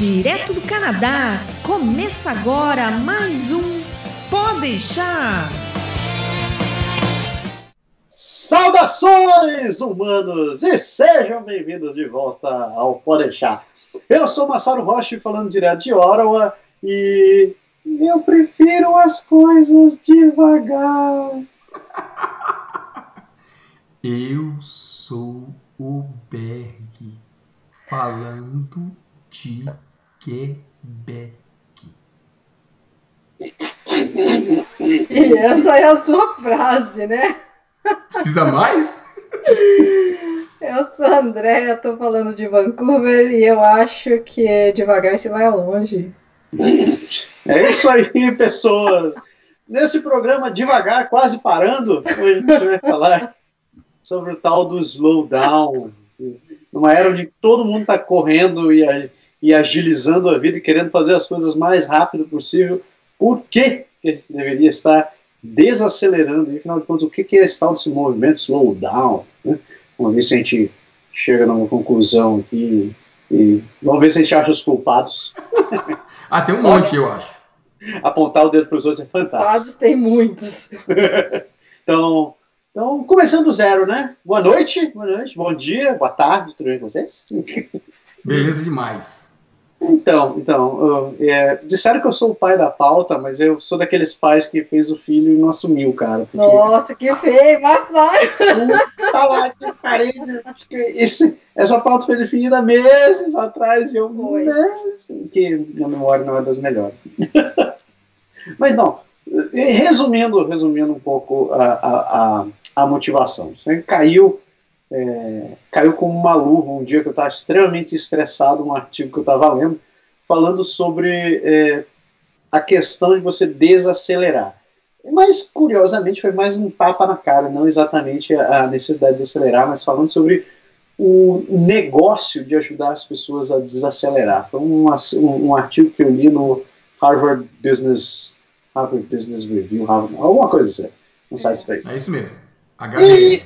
Direto do Canadá, começa agora mais um Pode deixar. Saudações, humanos, e sejam bem-vindos de volta ao Pode deixar. Eu sou Massaro Rocha, falando direto de Ottawa, e eu prefiro as coisas devagar. Eu sou o Berg, falando de Quebec. E essa é a sua frase, né? Precisa mais? Eu sou a Andréia, tô falando de Vancouver e eu acho que devagar você vai longe. É isso aí, pessoas. Nesse programa Devagar, quase parando, hoje a gente vai falar sobre o tal do slowdown. Numa era onde todo mundo está correndo e, e, agilizando a vida e querendo fazer as coisas mais rápido possível, por que, gente deveria estar desacelerando? E, afinal de contas, o que, que é esse tal desse movimento slowdown? Né? Vamos ver se a gente chega numa conclusão aqui e vamos ver se a gente acha os culpados. ah, tem um monte, eu acho. Apontar o dedo para os outros é fantástico. Culpados tem muitos. então, então, começando do zero, né? Boa noite, boa noite, bom dia, boa tarde, tudo bem com vocês? Beleza demais. Então, então, é, disseram que eu sou o pai da pauta, mas eu sou daqueles pais que fez o filho e não assumiu, cara. Porque... Nossa, que feio, mas Tá lá, que parei, esse, essa pauta foi definida meses atrás e eu, né, assim, que minha memória não é das melhores. mas não, resumindo, resumindo um pouco a, a, a a motivação. Caiu, é, caiu como uma luva um dia que eu estava extremamente estressado, um artigo que eu estava lendo, falando sobre é, a questão de você desacelerar. Mas, curiosamente, foi mais um tapa na cara, não exatamente a necessidade de acelerar, mas falando sobre o negócio de ajudar as pessoas a desacelerar. Foi um, um, artigo que eu li no Harvard Business, Harvard Business Review, Harvard, alguma coisa assim, não sei se É isso mesmo. E,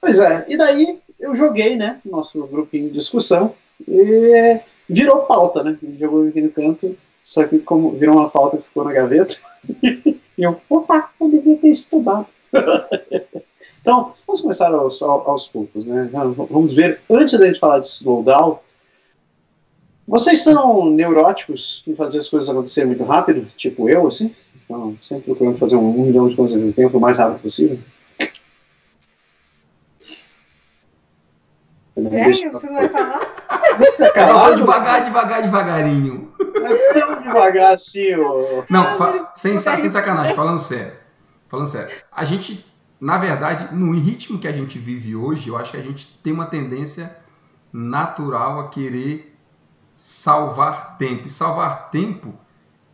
pois é, e daí eu joguei, né, nosso grupinho de discussão, e virou pauta, né? A gente jogou aqui no canto, só que como virou uma pauta que ficou na gaveta, e eu, opa, eu devia ter estudado. então, vamos começar aos, aos poucos, né? Vamos ver, antes da gente falar de slowdown, vocês são neuróticos em fazer as coisas acontecerem muito rápido, tipo eu, assim? Vocês estão sempre procurando fazer um milhão de coisas mesmo tempo o mais rápido possível? É, você não vai falar? Calado, devagar, devagar, devagarinho. É tão devagar assim, ô. Não, sem, sem sacanagem, falando sério. Falando sério. A gente, na verdade, no ritmo que a gente vive hoje, eu acho que a gente tem uma tendência natural a querer salvar tempo. E salvar tempo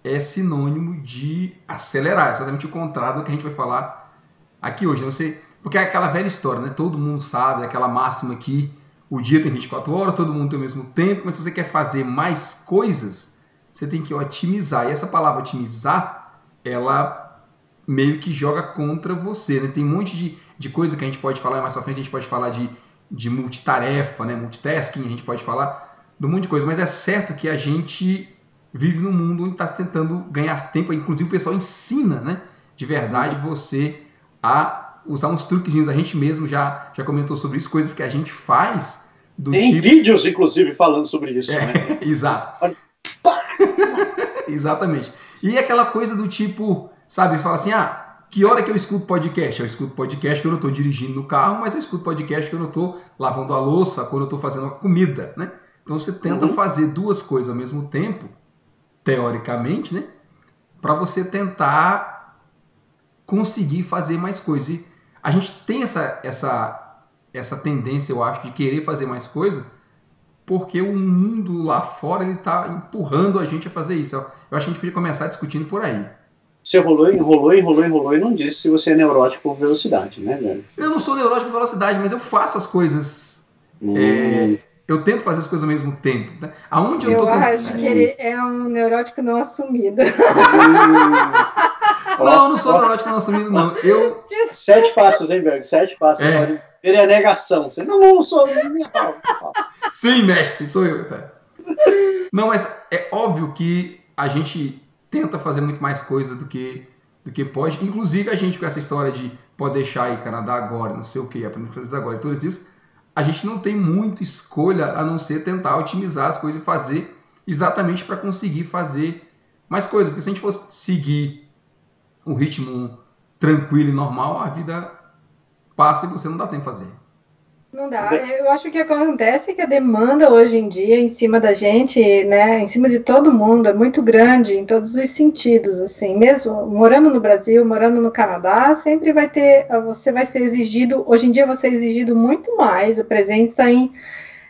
é sinônimo de acelerar, exatamente o contrário do que a gente vai falar aqui hoje. Você, porque é aquela velha história, né? Todo mundo sabe, aquela máxima que o dia tem 24 horas, todo mundo tem o mesmo tempo, mas se você quer fazer mais coisas, você tem que otimizar. E essa palavra otimizar, ela meio que joga contra você. Né? Tem um monte de, de coisa que a gente pode falar, mais pra frente a gente pode falar de, de multitarefa, né? multitasking, a gente pode falar de um monte de coisa, mas é certo que a gente vive num mundo onde está tentando ganhar tempo, inclusive o pessoal ensina, né? De verdade, você a usar uns truquezinhos. A gente mesmo já, já comentou sobre isso, coisas que a gente faz do Tem tipo... vídeos, inclusive, falando sobre isso. É, né? exato. Exatamente. E aquela coisa do tipo, sabe, fala assim, ah, que hora que eu escuto podcast? Eu escuto podcast que eu não estou dirigindo no carro, mas eu escuto podcast que eu não estou lavando a louça, quando eu estou fazendo a comida, né? Então você tenta uhum. fazer duas coisas ao mesmo tempo, teoricamente, né? Para você tentar conseguir fazer mais coisas. E a gente tem essa, essa, essa tendência, eu acho, de querer fazer mais coisa, porque o mundo lá fora ele está empurrando a gente a fazer isso. Eu acho que a gente podia começar discutindo por aí. Você rolou, enrolou, enrolou, enrolou e não disse se você é neurótico por velocidade, né, velho? Eu não sou neurótico por velocidade, mas eu faço as coisas. Hum. É, eu tento fazer as coisas ao mesmo tempo. Né? Aonde eu, eu tô acho que ele é um neurótico não assumido. não, eu não sou neurótico não assumido, não. Eu... Sete passos, hein, Berg? Sete passos. É. Ele é negação. Você não, não sou minha Sim, mestre, sou eu, sério. Não, mas é óbvio que a gente tenta fazer muito mais coisa do que, do que pode. Inclusive, a gente com essa história de pode deixar aí Canadá agora, não sei o que, aprender a fazer agora, e tudo isso, a gente não tem muita escolha a não ser tentar otimizar as coisas e fazer exatamente para conseguir fazer mais coisas. Porque se a gente fosse seguir um ritmo tranquilo e normal, a vida passa e você não dá tempo de fazer. Não dá. Eu acho que acontece é que a demanda hoje em dia em cima da gente, né, em cima de todo mundo, é muito grande em todos os sentidos, assim. Mesmo morando no Brasil, morando no Canadá, sempre vai ter, você vai ser exigido, hoje em dia você é exigido muito mais a presença em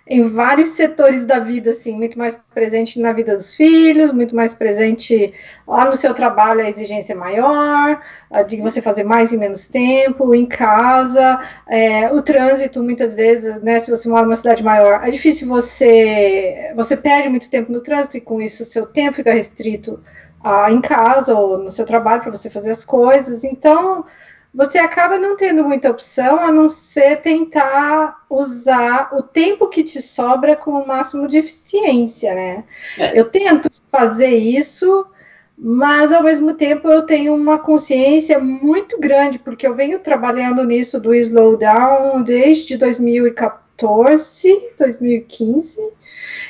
em vários setores da vida, assim, muito mais presente na vida dos filhos, muito mais presente lá no seu trabalho, a exigência é maior, de você fazer mais em menos tempo, em casa, é, o trânsito, muitas vezes, né, se você mora numa cidade maior, é difícil você, você perde muito tempo no trânsito e com isso o seu tempo fica restrito ah, em casa ou no seu trabalho para você fazer as coisas, então você acaba não tendo muita opção a não ser tentar usar o tempo que te sobra com o máximo de eficiência, né? É. Eu tento fazer isso, mas ao mesmo tempo eu tenho uma consciência muito grande, porque eu venho trabalhando nisso do slowdown desde 2014, 2015.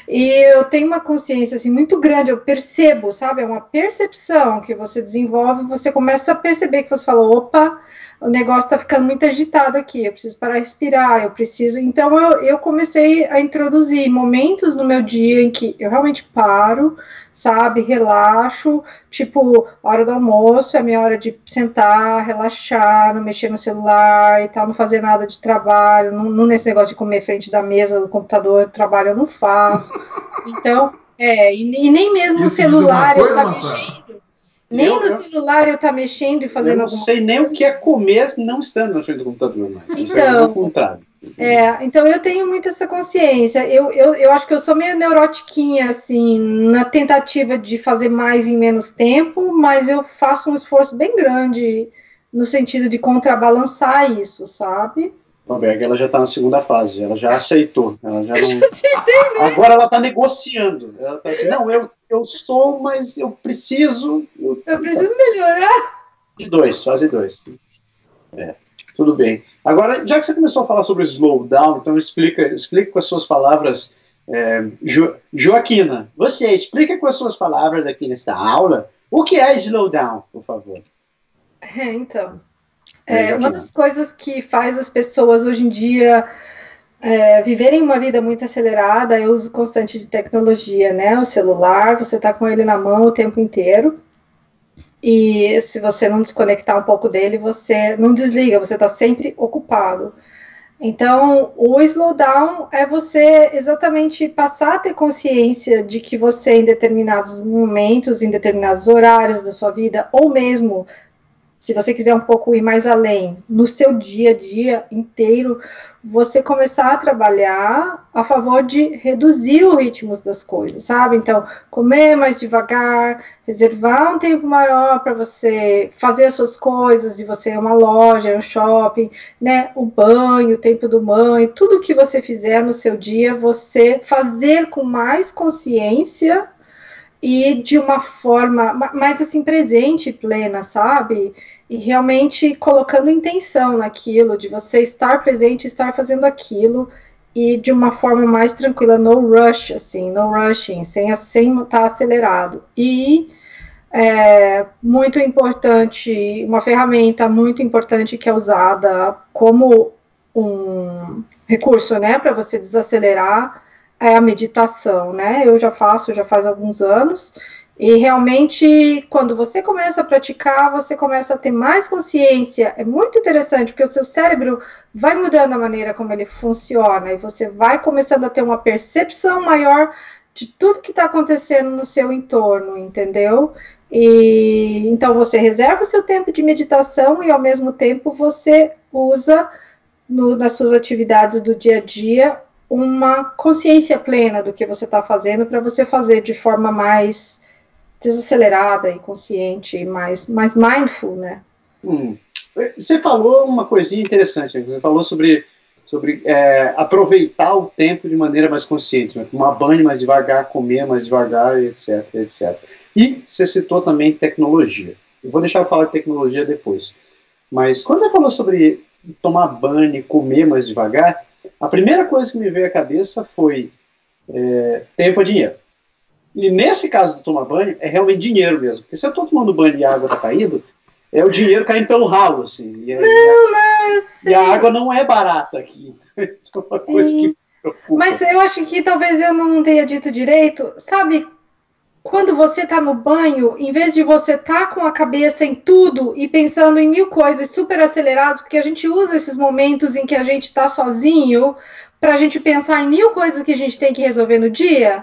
E eu tenho uma consciência assim muito grande, eu percebo, sabe? É uma percepção que você desenvolve, você começa a perceber que você fala, opa, o negócio está ficando muito agitado aqui, eu preciso parar respirar, eu preciso. Então eu, eu comecei a introduzir momentos no meu dia em que eu realmente paro, sabe, relaxo, tipo, hora do almoço é minha hora de sentar, relaxar, não mexer no celular e tal, não fazer nada de trabalho, não, não nesse negócio de comer frente da mesa do computador, trabalho eu não faço. Então, é, e, e nem mesmo Isso o celular eu tá mexendo. Nem eu, no eu, celular eu tá mexendo e fazendo coisa. Eu não sei nem o que é comer não estando na frente do computador mais. É então, é, então eu tenho muito essa consciência. Eu, eu, eu acho que eu sou meio neurotiquinha, assim, na tentativa de fazer mais em menos tempo, mas eu faço um esforço bem grande no sentido de contrabalançar isso, sabe? Roberg, ela já está na segunda fase, ela já aceitou. Ela já não... aceitei, né? Agora ela está negociando. Ela está assim, não, eu, eu sou, mas eu preciso. Eu, eu preciso melhorar. De dois, fase dois. É, tudo bem. Agora, já que você começou a falar sobre slowdown, então explica, explica com as suas palavras. É, jo, Joaquina, você explica com as suas palavras aqui nesta aula o que é slowdown, por favor. É, então, é, uma das coisas que faz as pessoas hoje em dia é, viverem uma vida muito acelerada é o uso constante de tecnologia, né? O celular, você está com ele na mão o tempo inteiro. E se você não desconectar um pouco dele, você não desliga, você está sempre ocupado. Então, o slowdown é você exatamente passar a ter consciência de que você, em determinados momentos, em determinados horários da sua vida, ou mesmo se você quiser um pouco ir mais além, no seu dia a dia inteiro, você começar a trabalhar a favor de reduzir o ritmo das coisas, sabe? Então, comer mais devagar, reservar um tempo maior para você fazer as suas coisas, de você uma loja, um shopping, né? O banho, o tempo do banho, tudo que você fizer no seu dia, você fazer com mais consciência e de uma forma mais assim presente, plena, sabe? E realmente colocando intenção naquilo, de você estar presente, estar fazendo aquilo e de uma forma mais tranquila, no rush, assim, no rushing, sem sem estar tá acelerado. E é, muito importante, uma ferramenta muito importante que é usada como um recurso, né, para você desacelerar é a meditação, né? Eu já faço, já faz alguns anos, e realmente, quando você começa a praticar, você começa a ter mais consciência. É muito interessante, porque o seu cérebro vai mudando a maneira como ele funciona, e você vai começando a ter uma percepção maior de tudo que está acontecendo no seu entorno, entendeu? E então você reserva o seu tempo de meditação e ao mesmo tempo você usa no, nas suas atividades do dia a dia uma consciência plena do que você está fazendo para você fazer de forma mais desacelerada e consciente, mais, mais mindful, né? Hum. Você falou uma coisinha interessante, você falou sobre sobre é, aproveitar o tempo de maneira mais consciente, né? tomar banho mais devagar, comer mais devagar, etc, etc. E você citou também tecnologia. Eu vou deixar eu falar de tecnologia depois. Mas quando você falou sobre tomar banho e comer mais devagar, a primeira coisa que me veio à cabeça foi é, tempo é dinheiro. E nesse caso do tomar banho, é realmente dinheiro mesmo. Porque se eu estou tomando banho e a água está caindo, é o dinheiro caindo pelo ralo, assim. E, não, não, eu sei. E a água não é barata aqui. Isso é uma coisa Sim. que preocupa. Mas eu acho que talvez eu não tenha dito direito. Sabe, quando você está no banho, em vez de você estar tá com a cabeça em tudo e pensando em mil coisas super aceleradas, porque a gente usa esses momentos em que a gente está sozinho para a gente pensar em mil coisas que a gente tem que resolver no dia.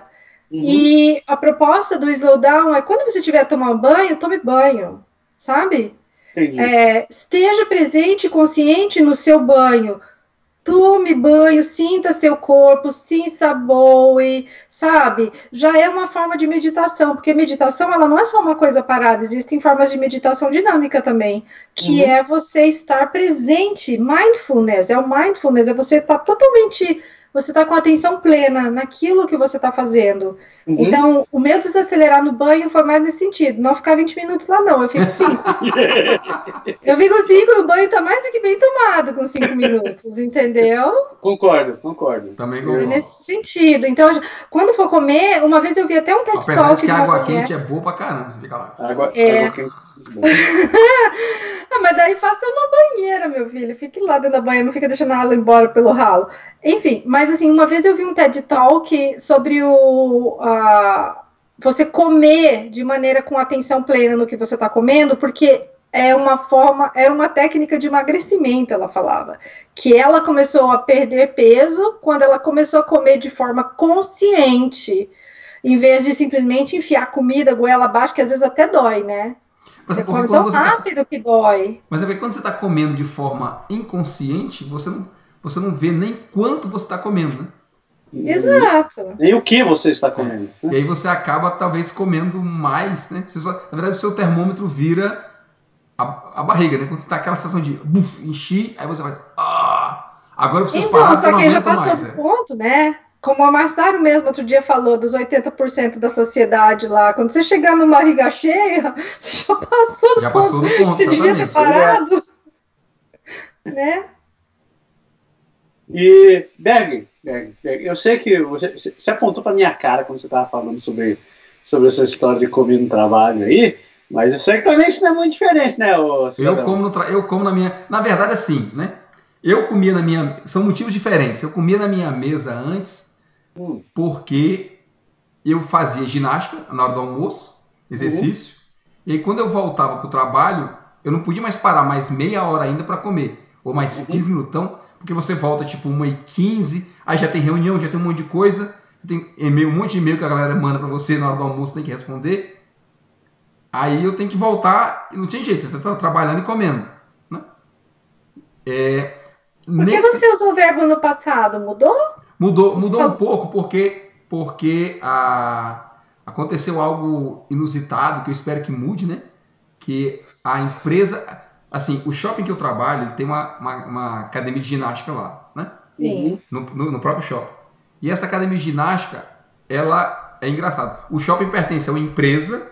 Uhum. E a proposta do slowdown é quando você estiver tomando banho, tome banho, sabe? É, esteja presente e consciente no seu banho. Tome banho, sinta seu corpo, se ensaboe, sabe? Já é uma forma de meditação, porque meditação ela não é só uma coisa parada, existem formas de meditação dinâmica também, que uhum. é você estar presente, mindfulness, é o mindfulness, é você estar totalmente você está com atenção plena naquilo que você está fazendo. Uhum. Então, o meu desacelerar no banho foi mais nesse sentido. Não ficar 20 minutos lá, não. Eu fico 5. eu fico 5 e o banho está mais do que bem tomado com 5 minutos, entendeu? Concordo, concordo. Também concordo. Nesse sentido. Então, quando for comer, uma vez eu vi até um TED Apesar Talk. que a água quente é boa pra caramba, você fica lá. Água, é. água quente. ah, mas daí faça uma banheira, meu filho. Fique lá dentro da banheira, não fica deixando ela embora pelo ralo. Enfim, mas assim, uma vez eu vi um TED Talk sobre o. Você comer de maneira com atenção plena no que você está comendo, porque é uma forma, era uma técnica de emagrecimento, ela falava. Que ela começou a perder peso quando ela começou a comer de forma consciente, em vez de simplesmente enfiar comida goela abaixo, que às vezes até dói, né? Mas você é come tão tá rápido tá... que dói. Mas é porque quando você está comendo de forma inconsciente, você não, você não vê nem quanto você está comendo, né? Exato. Nem o que você está comendo. É. E aí você acaba talvez comendo mais, né? Só, na verdade, o seu termômetro vira a, a barriga, né? Quando você está aquela sensação de buf, enchi, aí você vai. Ah, agora eu preciso então, parar, só que já passou mais, do é. ponto, né? Como a Marçário mesmo outro dia falou, dos 80% da sociedade lá, quando você chegar numa barriga cheia, você já passou do já ponto, passou do ponto você devia ter parado. né? E, Berg, Berg, Berg, eu sei que você, você apontou para minha cara quando você estava falando sobre, sobre essa história de comer no trabalho aí, mas eu sei que também isso não é muito diferente, né, eu como, no eu como na minha... Na verdade, assim, né? Eu comia na minha... São motivos diferentes. Eu comia na minha mesa antes Hum. Porque eu fazia ginástica na hora do almoço, exercício, uhum. e aí quando eu voltava para o trabalho, eu não podia mais parar mais meia hora ainda para comer, ou mais uhum. 15 minutão, porque você volta tipo 1 e 15, aí já tem reunião, já tem um monte de coisa, tem e-mail, um monte de e-mail que a galera manda para você na hora do almoço, tem que responder. Aí eu tenho que voltar, e não tinha jeito, você tá trabalhando e comendo. Né? É, Por que nesse... você usou o verbo no passado? Mudou? Mudou, mudou um pouco porque, porque a, aconteceu algo inusitado que eu espero que mude, né? Que a empresa, assim, o shopping que eu trabalho, ele tem uma, uma, uma academia de ginástica lá, né? Sim. No, no, no, próprio shopping. E essa academia de ginástica, ela é engraçada. O shopping pertence a uma empresa,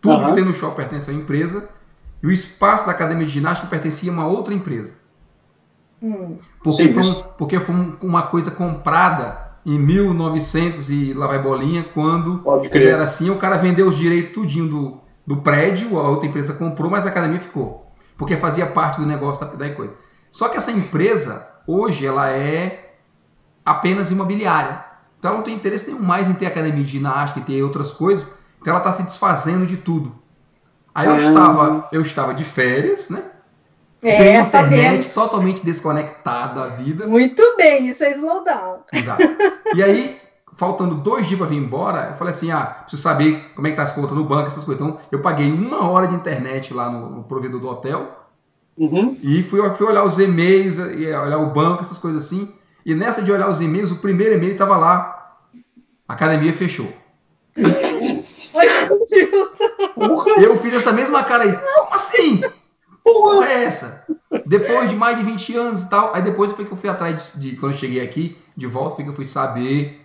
tudo uhum. que tem no shopping pertence a uma empresa, e o espaço da academia de ginástica pertencia a uma outra empresa. Hum. Porque, foi porque foi uma coisa comprada em 1900 e lá vai bolinha, quando era assim, o cara vendeu os direitos tudinho do, do prédio, a outra empresa comprou, mas a academia ficou. Porque fazia parte do negócio da, da coisa. Só que essa empresa, hoje, ela é apenas imobiliária. Então ela não tem interesse nenhum mais em ter academia de ginástica e ter outras coisas. Então ela está se desfazendo de tudo. Aí eu, ah. estava, eu estava de férias, né? É, sem internet, sabemos. totalmente desconectado da vida. Muito bem, isso é slowdown. Exato. E aí, faltando dois dias para vir embora, eu falei assim: ah, preciso saber como é que tá as contas no banco, essas coisas. Então, eu paguei uma hora de internet lá no, no provedor do hotel. Uhum. E fui, fui olhar os e-mails, olhar o banco, essas coisas assim. E nessa de olhar os e-mails, o primeiro e-mail estava lá: a academia fechou. Ai, meu Deus. Eu fiz essa mesma cara aí. Como assim? Porra é essa? Depois de mais de 20 anos e tal. Aí depois foi que eu fui atrás de, de quando eu cheguei aqui, de volta, foi que eu fui saber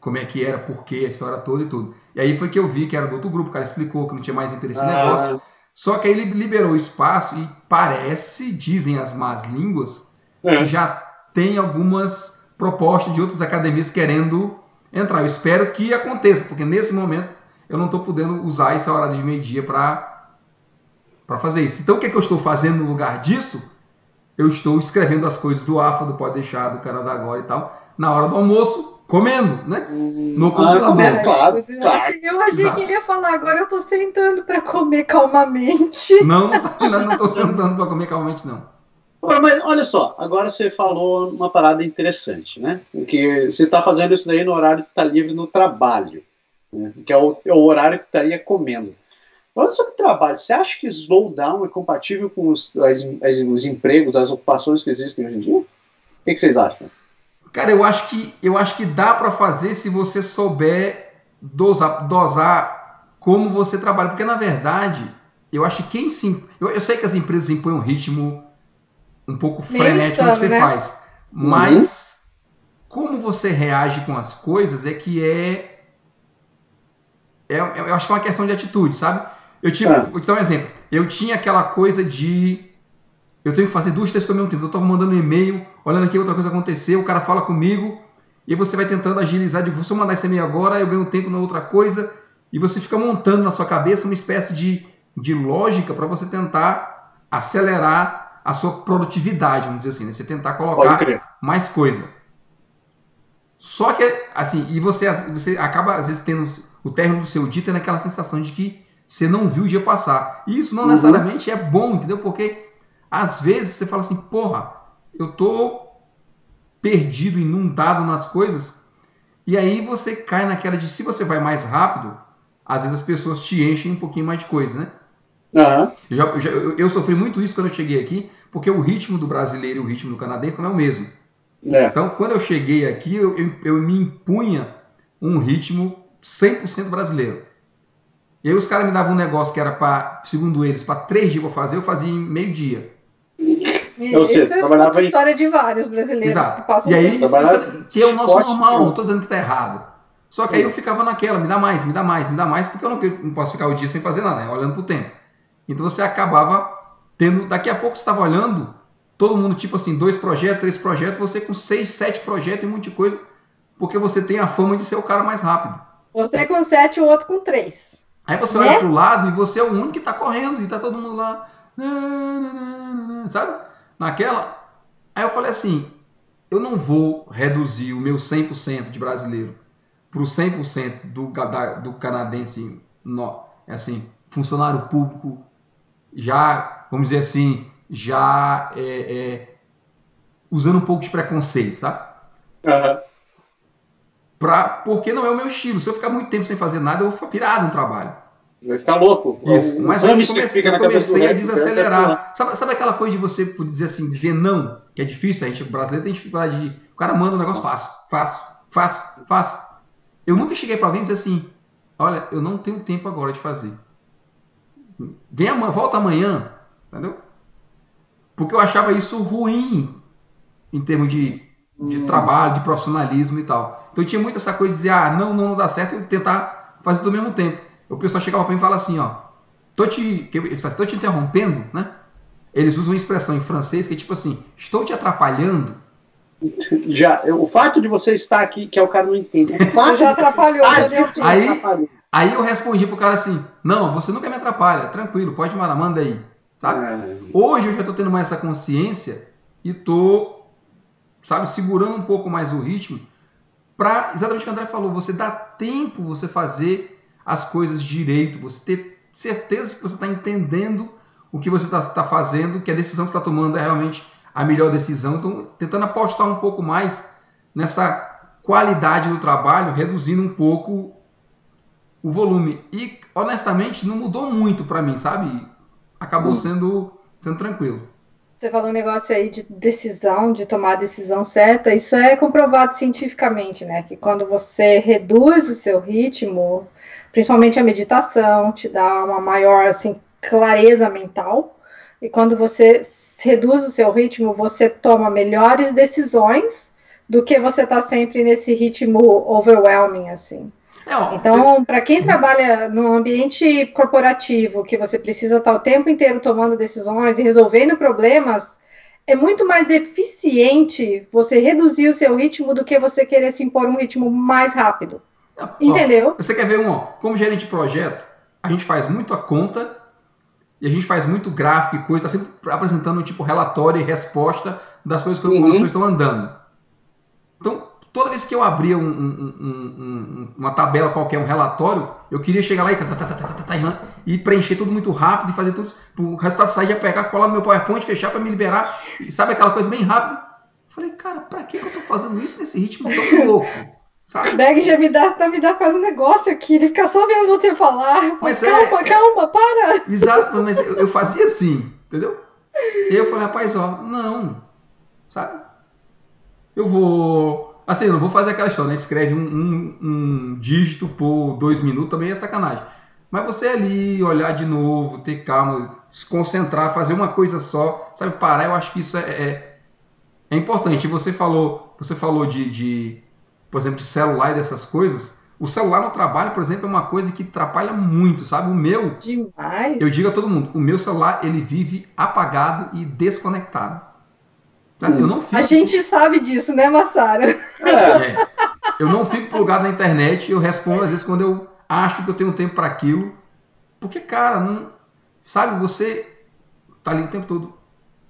como é que era, por quê, a história toda e tudo. E aí foi que eu vi que era do outro grupo, o cara explicou que não tinha mais interesse ah. no negócio. Só que aí ele liberou espaço e parece, dizem as más línguas, é. que já tem algumas propostas de outras academias querendo entrar. Eu espero que aconteça, porque nesse momento eu não estou podendo usar essa hora de meio-dia para fazer isso. Então o que, é que eu estou fazendo no lugar disso? Eu estou escrevendo as coisas do AFA, do Pode Deixar, do Canadá Agora e tal, na hora do almoço, comendo, né? No ah, computador. Ah, comendo, claro, eu claro. Achei, eu achei que ele ia falar, agora eu estou sentando para comer calmamente. Não, não estou sentando para comer calmamente, não. Mas olha só, agora você falou uma parada interessante, né? Que você está fazendo isso daí no horário que está livre no trabalho né? que é o, é o, horário que estaria comendo. Falando sobre trabalho, você acha que slowdown é compatível com os, as, as, os empregos, as ocupações que existem hoje em dia? O que, que vocês acham? Cara, eu acho que, eu acho que dá para fazer se você souber dosar, dosar como você trabalha. Porque, na verdade, eu acho que quem sim. Eu, eu sei que as empresas impõem um ritmo um pouco frenético no que você né? faz. Mas uhum. como você reage com as coisas é que é, é, eu acho que é uma questão de atitude, sabe? Eu tive, é. vou te dar um exemplo. Eu tinha aquela coisa de eu tenho que fazer duas, três coisas ao mesmo tempo. Eu estou mandando um e-mail, olhando aqui outra coisa aconteceu, o cara fala comigo, e você vai tentando agilizar, de se eu mandar esse e-mail agora, eu ganho tempo na outra coisa, e você fica montando na sua cabeça uma espécie de, de lógica para você tentar acelerar a sua produtividade, vamos dizer assim, né? Você tentar colocar mais coisa. Só que, assim, e você, você acaba às vezes tendo o término do seu dia tendo aquela sensação de que você não viu o dia passar. E isso não uhum. necessariamente é bom, entendeu? Porque às vezes você fala assim, porra, eu tô perdido, inundado nas coisas. E aí você cai naquela de se você vai mais rápido, às vezes as pessoas te enchem um pouquinho mais de coisa, né? Uhum. Eu, já, eu, já, eu, eu, sofri muito isso quando eu cheguei aqui, porque o ritmo do brasileiro e o ritmo do canadense não é o mesmo. É. Então, quando eu cheguei aqui, eu, eu, me impunha um ritmo 100% brasileiro. E aí os caras me davam um negócio que era para, segundo eles, para três dias para fazer, eu fazia em meio dia. Ou seja, Isso é a história de vários brasileiros Exato. que passam e aí, isso, que é o nosso normal, não estou dizendo que está errado. Só que aí eu ficava naquela, me dá mais, me dá mais, me dá mais, porque eu não, não posso ficar o dia sem fazer nada, né? olhando pro tempo. Então você acabava tendo, daqui a pouco você estava olhando, todo mundo tipo assim, dois projetos, três projetos, você com seis, sete projetos e um monte de coisa, porque você tem a fama de ser o cara mais rápido. Você com sete o outro com três. Aí você né? olha pro lado e você é o único que tá correndo e tá todo mundo lá. Sabe? Naquela. Aí eu falei assim: eu não vou reduzir o meu 100% de brasileiro pro 100% do, do canadense, no, assim, funcionário público, já, vamos dizer assim, já é, é, usando um pouco de preconceito, sabe? Uhum pra, porque não é o meu estilo. Se eu ficar muito tempo sem fazer nada, eu vou ficar pirado no trabalho. Vai ficar louco. Isso. Mas aí eu comecei, eu comecei a desacelerar. Sabe, sabe aquela coisa de você dizer assim, dizer não, que é difícil? A gente, o brasileiro tem dificuldade de. O cara manda um negócio fácil, fácil, fácil, fácil. Eu nunca cheguei para alguém e disse assim: olha, eu não tenho tempo agora de fazer. Vem amanhã, volta amanhã, entendeu? Porque eu achava isso ruim em termos de de hum. trabalho, de profissionalismo e tal. Então tinha muito essa coisa de dizer, ah, não, não, não dá certo, e tentar fazer tudo ao mesmo tempo. O pessoal chegava para mim e fala assim, ó, tô te, eles falam, tô te interrompendo, né? Eles usam uma expressão em francês que é tipo assim, estou te atrapalhando. Já, o fato de você estar aqui, que é o cara não entende. O fato já atrapalhou, aqui, aí, atrapalhou. aí eu respondi pro cara assim, não, você nunca me atrapalha, tranquilo, pode mandar, manda aí. Sabe? É. Hoje eu já tô tendo mais essa consciência e tô sabe, segurando um pouco mais o ritmo, para exatamente o que o André falou, você dá tempo você fazer as coisas direito, você ter certeza que você está entendendo o que você está tá fazendo, que a decisão que você está tomando é realmente a melhor decisão. Então, tentando apostar um pouco mais nessa qualidade do trabalho, reduzindo um pouco o volume. E, honestamente, não mudou muito para mim, sabe? Acabou hum. sendo, sendo tranquilo. Você falou um negócio aí de decisão, de tomar a decisão certa. Isso é comprovado cientificamente, né? Que quando você reduz o seu ritmo, principalmente a meditação, te dá uma maior assim, clareza mental. E quando você reduz o seu ritmo, você toma melhores decisões do que você tá sempre nesse ritmo overwhelming, assim. Então, para quem trabalha no ambiente corporativo, que você precisa estar o tempo inteiro tomando decisões e resolvendo problemas, é muito mais eficiente você reduzir o seu ritmo do que você querer se impor um ritmo mais rápido. Entendeu? Ó, você quer ver um, ó, como gerente de projeto, a gente faz muito a conta e a gente faz muito gráfico e coisa, está sempre apresentando tipo relatório e resposta das coisas que uhum. as coisas estão andando. Então, toda vez que eu abria um, um, um, uma tabela qualquer, um relatório, eu queria chegar lá e, e preencher tudo muito rápido e fazer tudo. O resultado sair, já pegar, colar no meu PowerPoint, fechar para me liberar. E sabe aquela coisa bem rápida? Falei, cara, pra que, que eu tô fazendo isso nesse ritmo tão louco? Sabe? Bag já me dá, tá me dá quase um negócio aqui, de ficar só vendo você falar. Mas calma, é, calma, para! Exato, mas eu, eu fazia assim, entendeu? E eu falei, rapaz, ó, não, sabe? Eu vou. Assim, eu não vou fazer aquela história, né? Escreve um, um, um dígito por dois minutos, também é sacanagem. Mas você ali, olhar de novo, ter calma, se concentrar, fazer uma coisa só, sabe? Parar, eu acho que isso é, é, é importante. Você falou, você falou de, de por exemplo, de celular e dessas coisas, o celular no trabalho, por exemplo, é uma coisa que atrapalha muito, sabe? O meu. Demais. Eu digo a todo mundo, o meu celular ele vive apagado e desconectado. Hum. Eu não fico... A gente sabe disso, né, Massaro? É. Eu não fico plugado na internet, eu respondo às vezes quando eu acho que eu tenho tempo para aquilo. Porque, cara, não. Sabe, você tá ali o tempo todo.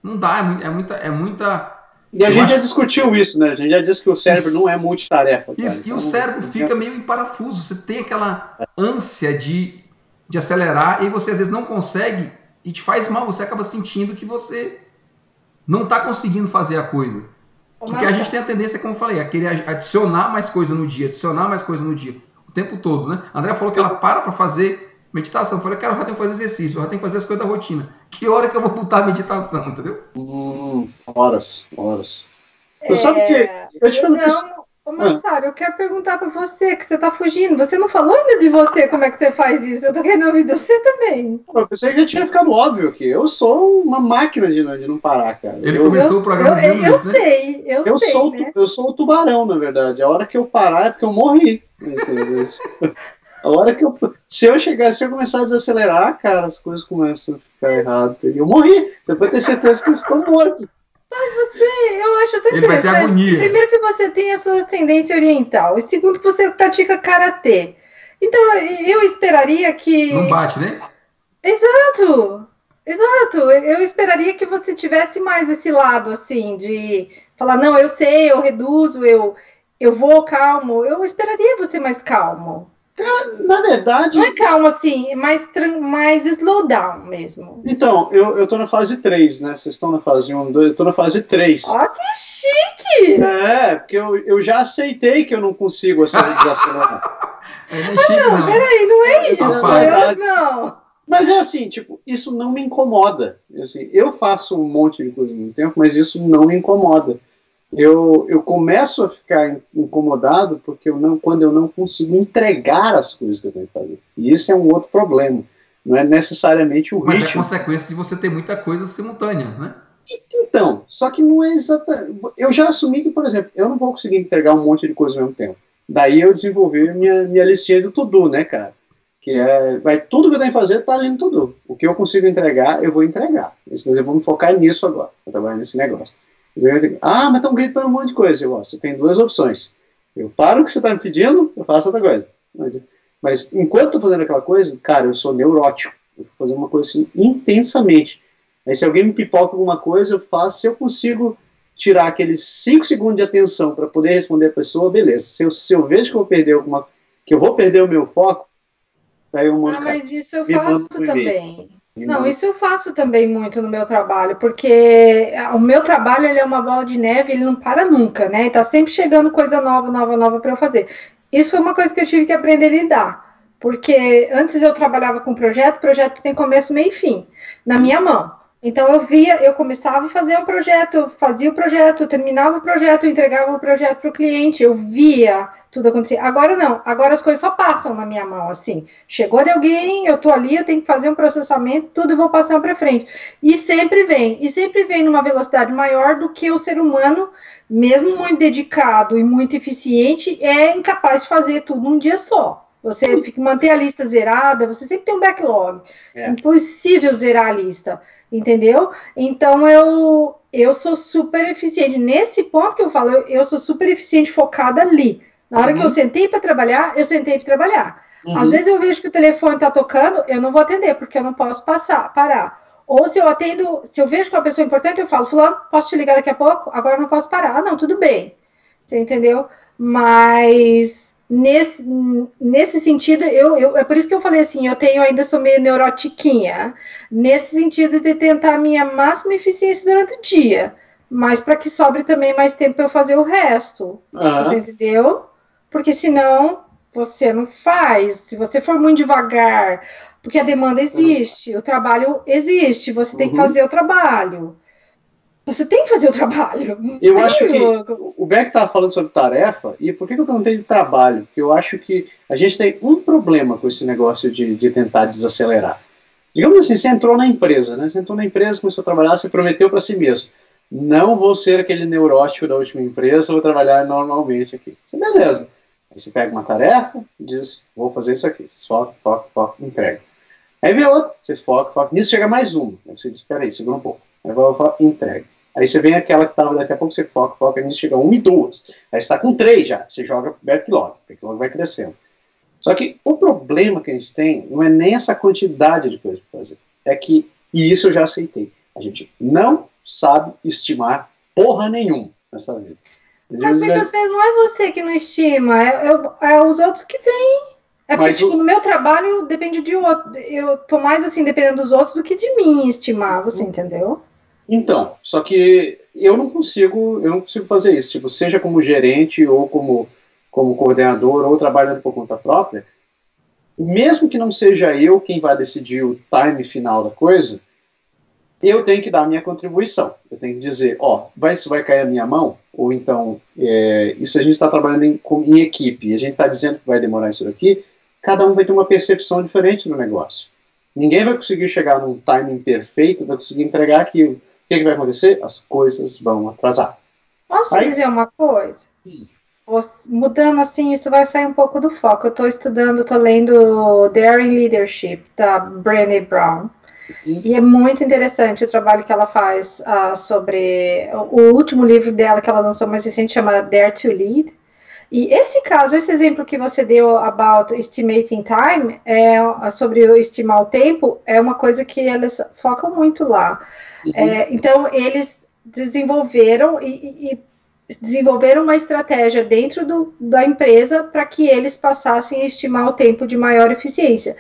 Não dá, é, é muita. É muita e a eu gente acho... já discutiu isso, né? A gente já disse que o cérebro isso. não é multitarefa. Isso, então, e o então, cérebro fica meio em parafuso. Você tem aquela ânsia de, de acelerar e você às vezes não consegue e te faz mal. Você acaba sentindo que você não está conseguindo fazer a coisa. Porque a gente tem a tendência, como eu falei, a querer adicionar mais coisa no dia, adicionar mais coisa no dia, o tempo todo, né? A André falou que ela para para fazer Meditação. Eu falei, cara, eu já tenho que fazer exercício, eu já tenho que fazer as coisas da rotina. Que hora que eu vou botar a meditação, entendeu? Hum, horas, horas. Você é... sabe que. Eu te pergunto. Não, Ô, Massaro, ah. eu quero perguntar para você, que você está fugindo. Você não falou ainda de você, como é que você faz isso? Eu tô querendo ouvir de você também. Eu pensei que já tinha ficado óbvio aqui. Eu sou uma máquina de não, de não parar, cara. Ele eu, começou eu, o programa eu, dizendo eu, isso, né? Sei, eu, eu sei, sou, né? Eu sou o tubarão, na verdade. A hora que eu parar é porque eu morri. A hora que eu. Se eu chegar, se eu começar a desacelerar, cara, as coisas começam a ficar erradas. Eu morri. Você pode ter certeza que eu estou morto. Mas você, eu acho até Ele vai ter agonia. Primeiro que você tem a sua ascendência oriental. E segundo que você pratica karatê. Então, eu esperaria que. Não bate, né? Exato! Exato, eu esperaria que você tivesse mais esse lado assim de falar, não, eu sei, eu reduzo, eu, eu vou calmo. Eu esperaria você mais calmo. Na verdade. Não é calma assim, é mais, mais slow down mesmo. Então, eu, eu tô na fase 3, né? Vocês estão na fase 1, 2, eu tô na fase 3. Ó, que chique! É, porque eu, eu já aceitei que eu não consigo desacelerar. é, não, é chique, não, não, peraí, não é isso. É não. Mas é assim, tipo, isso não me incomoda. Assim, eu faço um monte de coisa no tempo, mas isso não me incomoda eu, eu começo a ficar incomodado porque eu não, quando eu não consigo entregar as coisas que eu tenho que fazer. E isso é um outro problema. Não é necessariamente o Mas ritmo. Mas é consequência de você ter muita coisa simultânea, né? Então, só que não é exatamente. Eu já assumi que, por exemplo, eu não vou conseguir entregar um monte de coisa ao mesmo tempo. Daí eu desenvolvi minha, minha listinha do tudo, né, cara? Que é. Vai, tudo que eu tenho que fazer tá ali no tudo. O que eu consigo entregar, eu vou entregar. Mas eu vou me focar nisso agora. Vou trabalhar nesse negócio. Ah, mas estão gritando um monte de coisa. Eu, ó, você tem duas opções. Eu paro o que você está me pedindo, eu faço outra coisa. Mas, mas enquanto estou fazendo aquela coisa, cara, eu sou neurótico. Eu vou fazer uma coisa assim intensamente. Aí se alguém me pipoca alguma coisa, eu faço. Se eu consigo tirar aqueles 5 segundos de atenção para poder responder a pessoa, beleza. Se eu, se eu vejo que eu vou perder alguma. que eu vou perder o meu foco, daí eu mando. Ah, mas isso eu faço também. Não, isso eu faço também muito no meu trabalho, porque o meu trabalho ele é uma bola de neve, ele não para nunca, né? Tá sempre chegando coisa nova, nova, nova para eu fazer. Isso foi uma coisa que eu tive que aprender a lidar, porque antes eu trabalhava com projeto, projeto tem começo, meio e fim, na minha mão. Então eu via, eu começava a fazer um projeto, fazia o projeto, terminava o projeto, entregava o projeto para o cliente, eu via tudo acontecer. Agora não, agora as coisas só passam na minha mão, assim. Chegou de alguém, eu tô ali, eu tenho que fazer um processamento, tudo eu vou passar para frente. E sempre vem, e sempre vem numa velocidade maior do que o ser humano, mesmo muito dedicado e muito eficiente, é incapaz de fazer tudo num dia só. Você fica, manter a lista zerada, você sempre tem um backlog. É. Impossível zerar a lista, entendeu? Então eu, eu sou super eficiente. Nesse ponto que eu falo, eu, eu sou super eficiente focada ali. Na hora uhum. que eu sentei para trabalhar, eu sentei para trabalhar. Uhum. Às vezes eu vejo que o telefone está tocando, eu não vou atender, porque eu não posso passar, parar. Ou se eu atendo, se eu vejo que uma pessoa importante, eu falo, fulano, posso te ligar daqui a pouco? Agora eu não posso parar. Ah, não, tudo bem. Você entendeu? Mas nesse, nesse sentido, eu, eu, é por isso que eu falei assim, eu tenho ainda sou meio neurotiquinha, nesse sentido de tentar a minha máxima eficiência durante o dia, mas para que sobre também mais tempo para eu fazer o resto, uhum. você entendeu? Porque senão você não faz, se você for muito devagar, porque a demanda existe, uhum. o trabalho existe, você tem que uhum. fazer o trabalho. Você tem que fazer o trabalho. Eu tem acho que o Beck estava falando sobre tarefa, e por que, eu perguntei de trabalho? Porque eu acho que a gente tem um problema com esse negócio de, de tentar desacelerar. Digamos assim, você entrou na empresa, né? Você entrou na empresa, começou a trabalhar, você prometeu para si mesmo. Não vou ser aquele neurótico da última empresa, vou trabalhar normalmente aqui. É beleza. Aí você pega uma tarefa diz, vou fazer isso aqui. Você foca, foca, foca, entrega. Aí vem outra, você foca, foca. Nisso chega mais uma. Aí você diz, espera aí, segura um pouco. Aí vai, entrega. Aí você vem aquela que estava, daqui a pouco você foca, foca, nisso chega uma e duas. Aí você está com três já, você joga backlog, backlog vai crescendo. Só que o problema que a gente tem não é nem essa quantidade de coisas para fazer, é que, e isso eu já aceitei, a gente não sabe estimar porra nenhuma nessa vida. Mas muitas vezes não é você que não estima, é, é, é os outros que vêm. É porque, tipo, o... no meu trabalho depende de outro. Eu tô mais assim, dependendo dos outros do que de mim estimar, você entendeu? Então, só que eu não consigo, eu não consigo fazer isso. Tipo, seja como gerente ou como, como coordenador ou trabalhando por conta própria, mesmo que não seja eu quem vai decidir o time final da coisa, eu tenho que dar a minha contribuição. Eu tenho que dizer, ó, vai, isso vai cair na minha mão, ou então, é, isso a gente está trabalhando em, em equipe, a gente está dizendo que vai demorar isso daqui, cada um vai ter uma percepção diferente do negócio. Ninguém vai conseguir chegar num timing perfeito, vai conseguir entregar aquilo que, que vai acontecer? As coisas vão atrasar. Posso Aí, dizer uma coisa? Sim. Mudando assim, isso vai sair um pouco do foco. Eu estou estudando, estou lendo Daring Leadership, da Brené Brown. Uhum. E é muito interessante o trabalho que ela faz uh, sobre. O último livro dela que ela lançou mais recente chama Dare to Lead. E esse caso, esse exemplo que você deu about estimating time, é, sobre estimar o tempo, é uma coisa que eles focam muito lá. Uhum. É, então, eles desenvolveram e, e, desenvolveram uma estratégia dentro do, da empresa para que eles passassem a estimar o tempo de maior eficiência.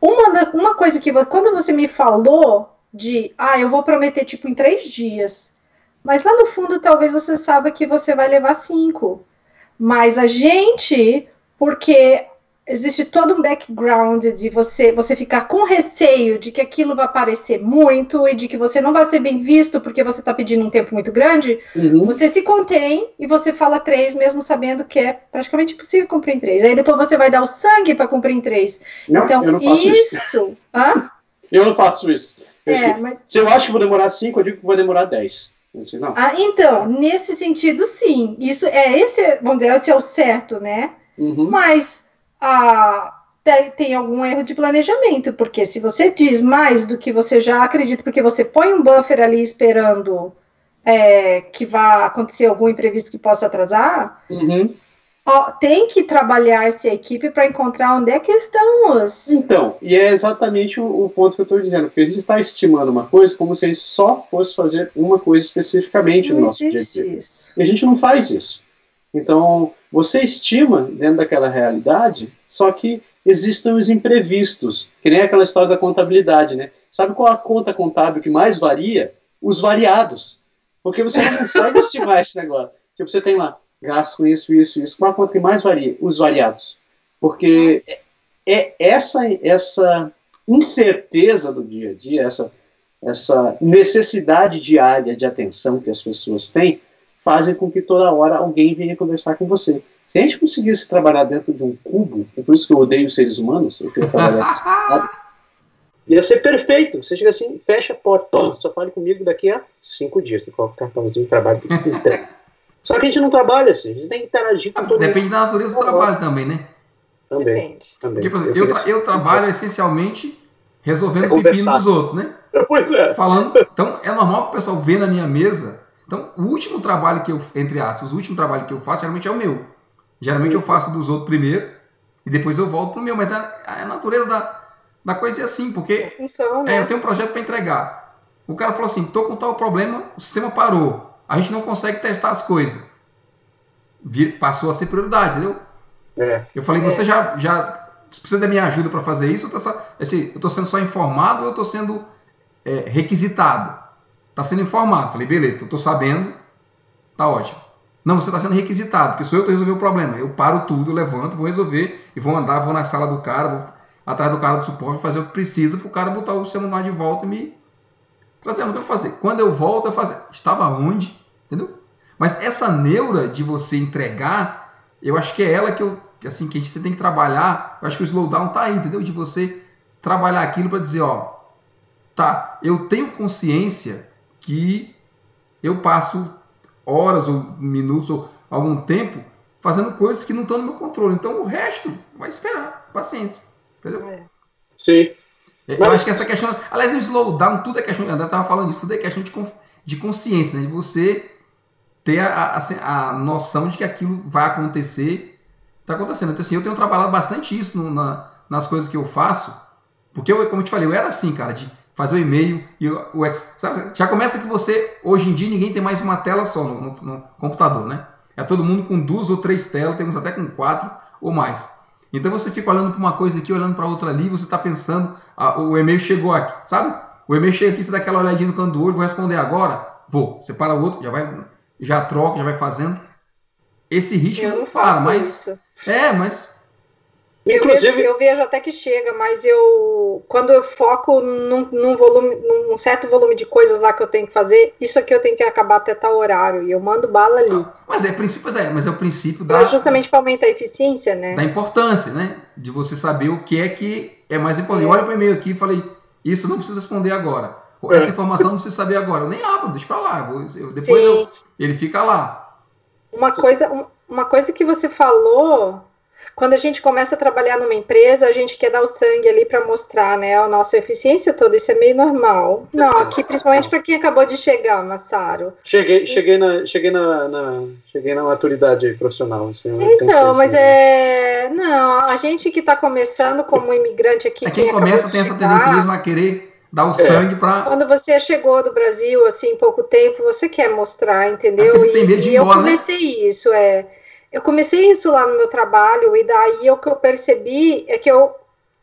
Uma, uma coisa que, quando você me falou de, ah, eu vou prometer tipo em três dias, mas lá no fundo talvez você saiba que você vai levar cinco. Mas a gente, porque existe todo um background de você você ficar com receio de que aquilo vai aparecer muito e de que você não vai ser bem visto porque você está pedindo um tempo muito grande, uhum. você se contém e você fala três, mesmo sabendo que é praticamente impossível cumprir em três. Aí depois você vai dar o sangue para cumprir em três. Não, então, eu não faço isso. isso... eu não faço isso. Eu é, mas... Se eu acho que vou demorar cinco, eu digo que vou demorar dez. Não. Ah, então, nesse sentido, sim. Isso é esse, vamos dizer, esse é o certo, né? Uhum. Mas ah, tem, tem, algum erro de planejamento, porque se você diz mais do que você já acredita, porque você põe um buffer ali esperando é, que vá acontecer algum imprevisto que possa atrasar, uhum. Tem que trabalhar essa equipe para encontrar onde é que estamos. Então, e é exatamente o, o ponto que eu estou dizendo, porque a gente está estimando uma coisa como se a gente só fosse fazer uma coisa especificamente não no nosso dia a dia. Isso. E a gente não faz isso. Então, você estima dentro daquela realidade, só que existem os imprevistos, que nem aquela história da contabilidade, né? Sabe qual a conta contábil que mais varia? Os variados. Porque você não consegue estimar esse negócio. Tipo, você tem lá, gasto com isso, isso, isso. Qual a conta que mais varia? Os variados. Porque é essa, essa incerteza do dia a dia, essa essa necessidade diária de atenção que as pessoas têm, fazem com que toda hora alguém venha conversar com você. Se a gente conseguisse trabalhar dentro de um cubo, é por isso que eu odeio seres humanos, eu quero trabalhar Ia ser perfeito. Você chega assim, fecha a porta, só fale comigo daqui a cinco dias. Você coloca o cartãozinho de trabalho Só que a gente não trabalha assim, a gente tem que interagir com ah, todo Depende mundo. da natureza do trabalho também, né? Também. Depende. também. Porque, exemplo, eu, tra eu, trabalho essencialmente resolvendo é o pepino dos outros, né? Pois é. Falando, então é normal que o pessoal vê na minha mesa. Então, o último trabalho que eu, entre aspas, o último trabalho que eu faço geralmente é o meu. Geralmente eu faço dos outros primeiro e depois eu volto pro meu. Mas a, a natureza da, da coisa é assim, porque função, né? é, eu tenho um projeto para entregar. O cara falou assim: tô com tal problema, o sistema parou. A gente não consegue testar as coisas. Vir, passou a ser prioridade, entendeu? É. Eu falei, é. você já, já precisa da minha ajuda para fazer isso? Ou tá, assim, eu estou sendo só informado ou eu estou sendo é, requisitado? Está sendo informado. Falei, beleza, então estou sabendo, tá ótimo. Não, você está sendo requisitado, porque sou eu que resolver o problema. Eu paro tudo, levanto, vou resolver e vou andar, vou na sala do cara, vou atrás do cara do suporte, fazer o que precisa para o cara botar o celular de volta e me trazer. Não tem o que fazer. Quando eu volto, eu faço. Estava onde? Entendeu? Mas essa neura de você entregar, eu acho que é ela que eu assim que você tem que trabalhar. Eu acho que o slowdown tá aí, entendeu? De você trabalhar aquilo para dizer, ó, tá, eu tenho consciência que eu passo horas ou minutos ou algum tempo fazendo coisas que não estão no meu controle. Então o resto vai esperar, paciência. Entendeu? É. Sim. Eu Mas... acho que essa questão. Aliás, no slowdown, tudo é questão. Eu estava falando disso, tudo é questão de, de consciência, né? De você ter a, a, assim, a noção de que aquilo vai acontecer. Está acontecendo. Então, assim, eu tenho trabalhado bastante isso no, na, nas coisas que eu faço. Porque, eu, como eu te falei, eu era assim, cara, de fazer o e-mail e o, o ex, sabe? Já começa que você, hoje em dia, ninguém tem mais uma tela só no, no, no computador, né? É todo mundo com duas ou três telas, temos até com quatro ou mais. Então você fica olhando para uma coisa aqui, olhando para outra ali, você está pensando, ah, o e-mail chegou aqui, sabe? O e-mail chega aqui, você dá aquela olhadinha no canto do olho, vou responder agora? Vou. Você para o outro, já vai, já troca, já vai fazendo. Esse ritmo eu não para, mas. Isso. É, mas eu vejo, eu vejo, até que chega, mas eu quando eu foco num, num, volume, num certo volume de coisas lá que eu tenho que fazer, isso aqui eu tenho que acabar até tal horário e eu mando bala ali. Mas é princípio, é, mas é o princípio da é justamente para aumentar a eficiência, né? Da importância, né? De você saber o que é que é mais importante. É. Olha para o e-mail aqui e falei, isso não precisa responder agora. Essa é. informação não precisa saber agora. Eu nem abro, deixa para lá. Eu, depois eu, ele fica lá. Uma coisa, uma coisa que você falou quando a gente começa a trabalhar numa empresa, a gente quer dar o sangue ali para mostrar, né, a nossa eficiência toda. Isso é meio normal. Não, aqui principalmente para quem acabou de chegar, Massaro. Cheguei, cheguei na, cheguei na, na cheguei na maturidade profissional. Assim, então, mas é, não, a gente que está começando como imigrante aqui. É quem, quem começa tem essa tendência mesmo a querer dar o é. sangue para. Quando você chegou do Brasil assim, pouco tempo, você quer mostrar, entendeu? É você e, tem medo de ir embora, eu comecei né? isso, é. Eu comecei isso lá no meu trabalho e daí o que eu percebi é que eu,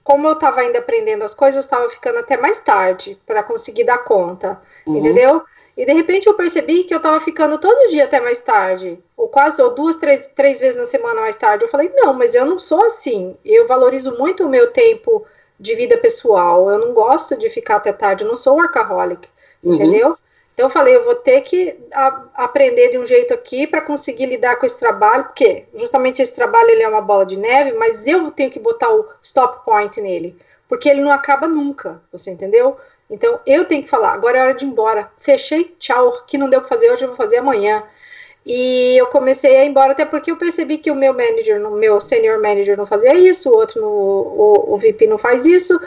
como eu estava ainda aprendendo as coisas, estava ficando até mais tarde para conseguir dar conta, uhum. entendeu? E de repente eu percebi que eu estava ficando todo dia até mais tarde, ou quase, ou duas, três, três vezes na semana mais tarde. Eu falei, não, mas eu não sou assim. Eu valorizo muito o meu tempo de vida pessoal. Eu não gosto de ficar até tarde, eu não sou workaholic, uhum. entendeu? Então eu falei, eu vou ter que a, aprender de um jeito aqui para conseguir lidar com esse trabalho, porque justamente esse trabalho ele é uma bola de neve, mas eu tenho que botar o stop point nele, porque ele não acaba nunca, você entendeu? Então eu tenho que falar, agora é hora de ir embora. Fechei, tchau, que não deu para fazer hoje, eu vou fazer amanhã. E eu comecei a ir embora, até porque eu percebi que o meu manager, o meu senior manager não fazia isso, o outro, no, o, o VP não faz isso,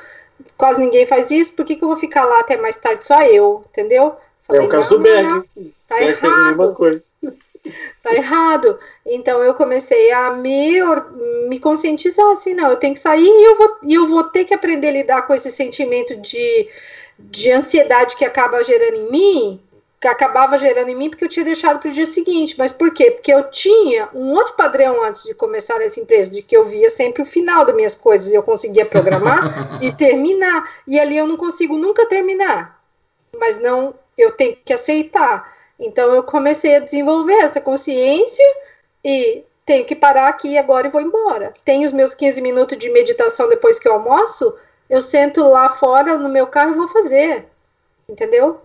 quase ninguém faz isso, por que, que eu vou ficar lá até mais tarde só eu, entendeu? Falei, é o caso do Berg. Tá Berg fez a mesma coisa. Tá errado. Então eu comecei a me, me conscientizar assim, não, eu tenho que sair e eu vou, e eu vou ter que aprender a lidar com esse sentimento de, de ansiedade que acaba gerando em mim, que acabava gerando em mim porque eu tinha deixado para o dia seguinte. Mas por quê? Porque eu tinha um outro padrão antes de começar essa empresa, de que eu via sempre o final das minhas coisas e eu conseguia programar e terminar. E ali eu não consigo nunca terminar. Mas não eu tenho que aceitar. Então eu comecei a desenvolver essa consciência e tenho que parar aqui agora e vou embora. Tenho os meus 15 minutos de meditação depois que eu almoço, eu sento lá fora no meu carro e vou fazer. entendeu?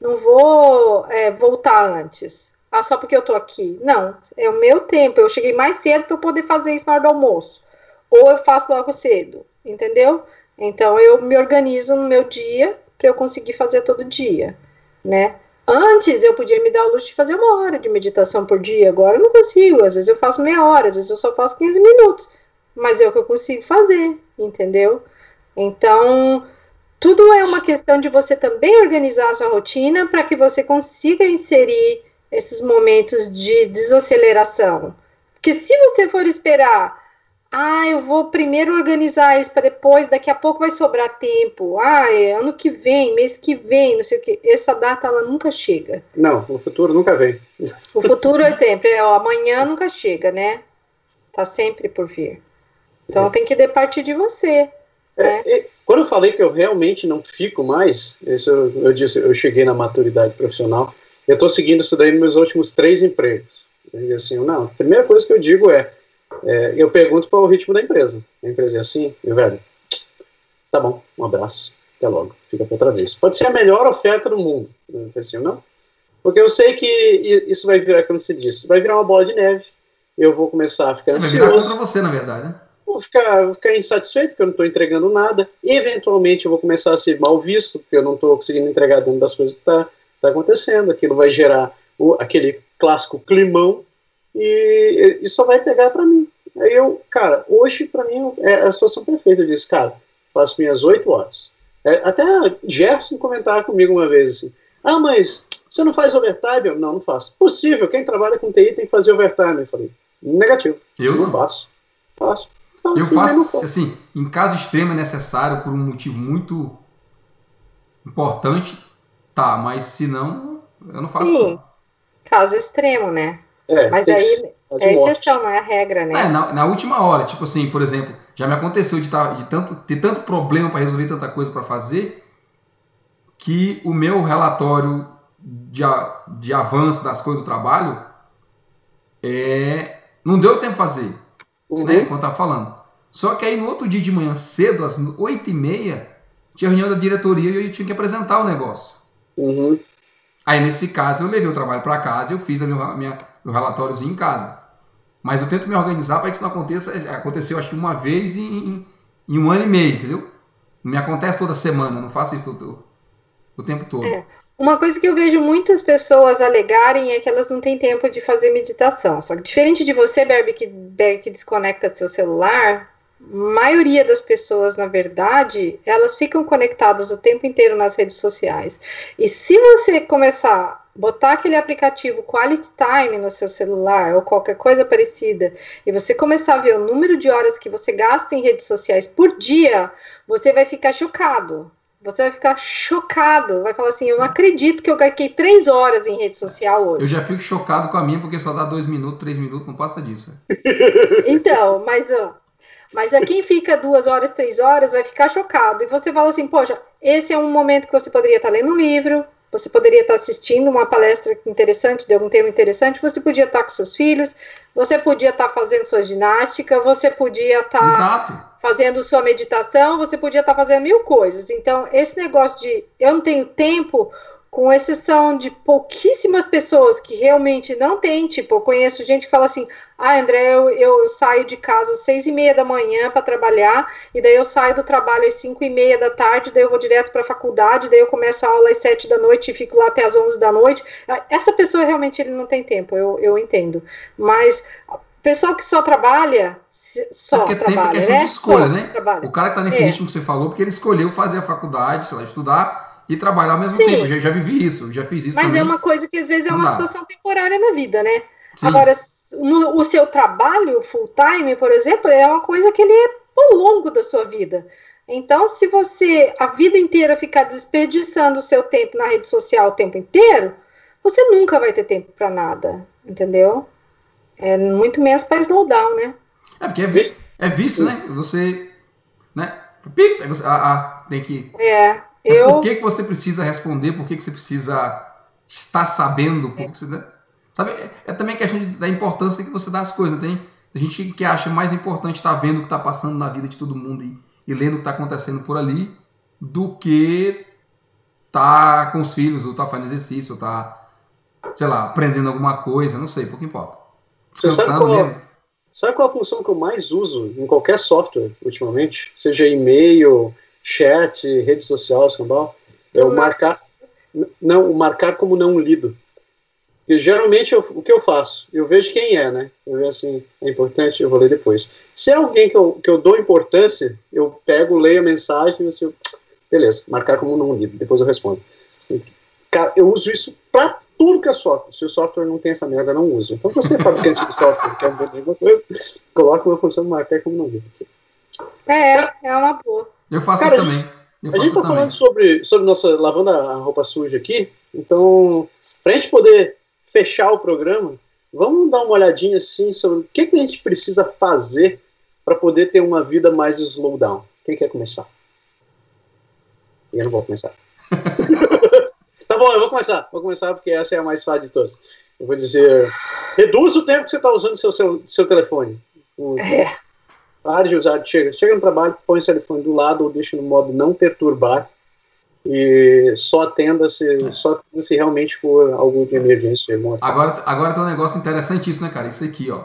Não vou é, voltar antes. Ah, só porque eu tô aqui. Não, é o meu tempo. Eu cheguei mais cedo para eu poder fazer isso na hora do almoço. Ou eu faço logo cedo, entendeu? Então eu me organizo no meu dia para eu conseguir fazer todo dia, né? Antes eu podia me dar o luxo de fazer uma hora de meditação por dia, agora eu não consigo. Às vezes eu faço meia hora, às vezes eu só faço 15 minutos, mas é o que eu consigo fazer, entendeu? Então, tudo é uma questão de você também organizar a sua rotina para que você consiga inserir esses momentos de desaceleração. Porque se você for esperar, ah, eu vou primeiro organizar isso para depois, daqui a pouco vai sobrar tempo. Ah, é ano que vem, mês que vem, não sei o que. Essa data ela nunca chega. Não, o futuro nunca vem. O futuro é sempre, é, ó, amanhã nunca chega, né? Tá sempre por vir. Então é. tem que partir de você. É, né? Quando eu falei que eu realmente não fico mais, isso eu, eu disse, eu cheguei na maturidade profissional. Eu estou seguindo isso daí nos meus últimos três empregos. E assim, não, a primeira coisa que eu digo é, é eu pergunto qual é o ritmo da empresa. A empresa é assim, e velho, tá bom, um abraço, até logo, fica para outra vez. Pode ser a melhor oferta do mundo, assim, não? Porque eu sei que isso vai virar, como se diz, vai virar uma bola de neve. Eu vou começar a ficar ansioso. Vai virar contra você, na verdade, né? Vou ficar, vou ficar insatisfeito porque eu não estou entregando nada. Eventualmente eu vou começar a ser mal visto porque eu não estou conseguindo entregar dentro das coisas que está está acontecendo, aquilo vai gerar o, aquele clássico climão e isso só vai pegar para mim. Aí eu, cara, hoje para mim é a situação perfeita. Eu disse, cara, faço minhas oito horas. É, até Gerson comentava comigo uma vez assim: ah, mas você não faz overtime? Eu, não, não faço. Possível, quem trabalha com TI tem que fazer overtime. Eu falei: negativo. Eu não, não. faço. Faço. eu faço, assim, em caso extremo é necessário, por um motivo muito importante, Tá, mas se não, eu não faço. Sim, caso extremo, né? É, mas aí é exceção, não é a regra, né? É, na, na, última hora, tipo assim, por exemplo, já me aconteceu de, tá, de tanto, ter tanto problema para resolver tanta coisa para fazer que o meu relatório de, de avanço das coisas do trabalho é, não deu tempo de fazer, uhum. né? Quando tá falando. Só que aí no outro dia de manhã cedo, às 8 e meia, tinha reunião da diretoria e eu tinha que apresentar o negócio. Uhum. Aí, nesse caso, eu levei o trabalho para casa e eu fiz a minha, minha, meu relatóriozinho em casa. Mas eu tento me organizar para que isso não aconteça. Aconteceu, acho que uma vez em, em um ano e meio, entendeu? Não me acontece toda semana, não faço isso todo, o tempo todo. É. Uma coisa que eu vejo muitas pessoas alegarem é que elas não têm tempo de fazer meditação. Só que diferente de você, Berbe, que, que desconecta do seu celular, maioria das pessoas, na verdade, elas ficam conectadas o tempo inteiro nas redes sociais. E se você começar a botar aquele aplicativo Quality Time no seu celular ou qualquer coisa parecida, e você começar a ver o número de horas que você gasta em redes sociais por dia, você vai ficar chocado. Você vai ficar chocado, vai falar assim: Eu não acredito que eu gastei três horas em rede social hoje. Eu já fico chocado com a minha, porque só dá dois minutos, três minutos, não passa disso. Então, mas ó, mas a quem fica duas horas, três horas, vai ficar chocado. E você fala assim, poxa, esse é um momento que você poderia estar lendo um livro, você poderia estar assistindo uma palestra interessante, de algum tema interessante, você podia estar com seus filhos, você podia estar fazendo sua ginástica, você podia estar Exato. fazendo sua meditação, você podia estar fazendo mil coisas. Então, esse negócio de eu não tenho tempo, com exceção de pouquíssimas pessoas que realmente não têm, tipo, eu conheço gente que fala assim, ah, André, eu, eu saio de casa às seis e meia da manhã para trabalhar, e daí eu saio do trabalho às cinco e meia da tarde, daí eu vou direto para a faculdade, daí eu começo a aula às sete da noite e fico lá até às onze da noite. Essa pessoa realmente ele não tem tempo, eu, eu entendo. Mas pessoa que só trabalha, só porque trabalha, tempo é né? escolha, só né? Trabalha. O cara que tá nesse é. ritmo que você falou, porque ele escolheu fazer a faculdade, sei lá, estudar e trabalhar ao mesmo Sim. tempo. Eu já, já vivi isso, já fiz isso. Mas é também. é uma coisa que às vezes é uma situação temporária na vida, né? Sim. Agora, no, o seu trabalho full time, por exemplo, é uma coisa que ele é ao longo da sua vida. Então, se você a vida inteira ficar desperdiçando o seu tempo na rede social o tempo inteiro, você nunca vai ter tempo para nada, entendeu? É muito menos para slowdown, né? É porque é, vi, é vício, né? Você, né? Pip, você, ah, ah, tem que. É. Eu... Por que, que você precisa responder? Por que, que você precisa estar sabendo? Por que você... Sabe? É, é também questão de, da importância que você dá às coisas. Tem, tem gente que acha mais importante estar vendo o que está passando na vida de todo mundo e, e lendo o que está acontecendo por ali do que tá com os filhos, ou tá fazendo exercício, ou tá, sei lá, aprendendo alguma coisa, não sei, pouco importa. Descansando sabe qual, mesmo. Sabe qual a função que eu mais uso em qualquer software ultimamente? Seja e-mail, chat, rede social, escambau? É o marcar. Não, o marcar como não lido. Porque geralmente eu, o que eu faço? Eu vejo quem é, né? Eu vejo assim, é importante, eu vou ler depois. Se é alguém que eu, que eu dou importância, eu pego, leio a mensagem e assim, beleza, marcar como não lido, depois eu respondo. Cara, eu uso isso pra tudo que é software. Se o software não tem essa merda, não uso. Então você é fabricante de software, quer vender alguma coisa, coloca uma função marcar como não lido. É, é uma boa. Eu faço Cara, isso também. Eu a gente tá falando sobre, sobre nossa lavando a roupa suja aqui, então, pra gente poder fechar o programa, vamos dar uma olhadinha assim sobre o que, que a gente precisa fazer para poder ter uma vida mais slowdown. Quem quer começar? Eu não vou começar. tá bom, eu vou começar. Vou começar porque essa é a mais fácil de todas. Eu vou dizer: reduz o tempo que você está usando seu, seu, seu telefone. É. Pare de usar. Chega, chega no trabalho, põe o telefone do lado ou deixa no modo não perturbar e só atenda se, é. só atenda se realmente for algo de emergência. Agora, agora tem um negócio interessantíssimo, né, cara? Isso aqui, ó.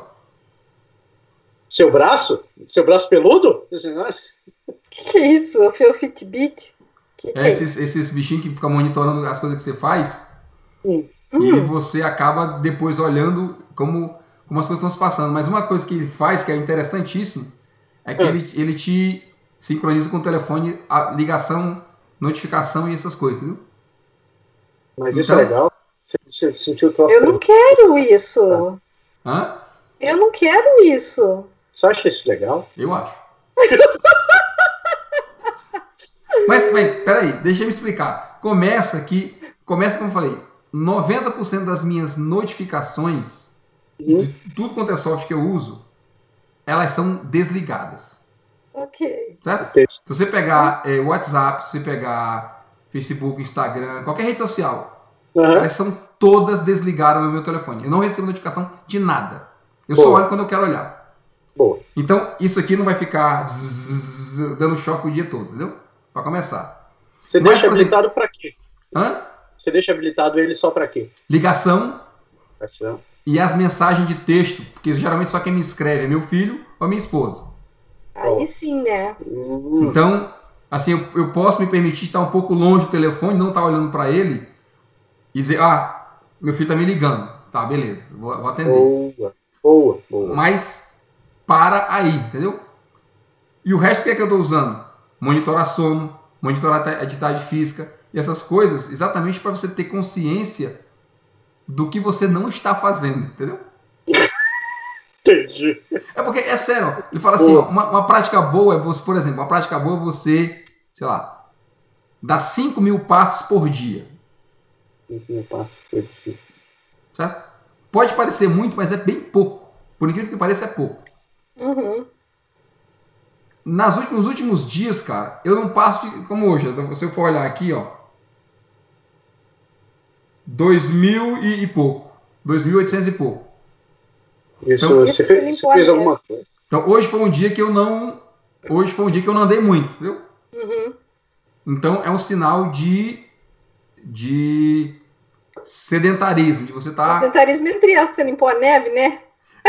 Seu braço? Seu braço peludo? Que é isso? O seu Fitbit? Que que é, é esses, esses bichinhos que ficam monitorando as coisas que você faz. Hum. E hum. você acaba depois olhando como, como as coisas estão se passando. Mas uma coisa que ele faz que é interessantíssimo é que. Ele, ele te sincroniza com o telefone a ligação notificação e essas coisas, viu? Mas isso é então, é legal? Você sentiu o troço? Eu não quero isso. Hã? Eu não quero isso. Você acha isso legal? Eu acho. mas, mas, peraí, deixa eu me explicar. Começa que, começa como eu falei, 90% das minhas notificações, uhum. de tudo quanto é software que eu uso, elas são desligadas. Ok. Certo? Se você pegar é, WhatsApp, se você pegar Facebook, Instagram, qualquer rede social, uhum. elas são todas desligadas no meu telefone. Eu não recebo notificação de nada. Eu Boa. só olho quando eu quero olhar. Boa. Então, isso aqui não vai ficar dando choque o dia todo, entendeu? Para começar. Você Mas, deixa habilitado para quê? Hã? Você deixa habilitado ele só para quê? Ligação. Ligação. E as mensagens de texto, porque geralmente só quem me escreve é meu filho ou minha esposa. Aí sim, né? Então, assim, eu, eu, posso me permitir estar um pouco longe do telefone, não estar olhando para ele e dizer, ah, meu filho tá me ligando. Tá, beleza, vou, vou atender. Boa, boa, boa. Mas para aí, entendeu? E o resto que é que eu estou usando? Monitorar sono, monitorar a atividade física e essas coisas, exatamente para você ter consciência do que você não está fazendo, entendeu? Entendi. É porque, é sério, ele fala assim, ó, uma, uma, prática boa é você, por exemplo, uma prática boa é você, sei lá, dar 5 mil passos por dia. 5 mil passos por dia. Certo? Pode parecer muito, mas é bem pouco. Por incrível que pareça, é pouco. Uhum. Nas últimos, nos últimos dias, cara, eu não passo de, como hoje, se eu for olhar aqui, ó, dois mil e, e pouco, dois mil oitocentos e pouco. Isso, então, você, fez, você fez alguma coisa. Então hoje foi um dia que eu não. Hoje foi um dia que eu não andei muito, entendeu? Uhum. Então é um sinal de. de sedentarismo, de você estar. Tá... Sedentarismo entre as, você limpou a neve, né?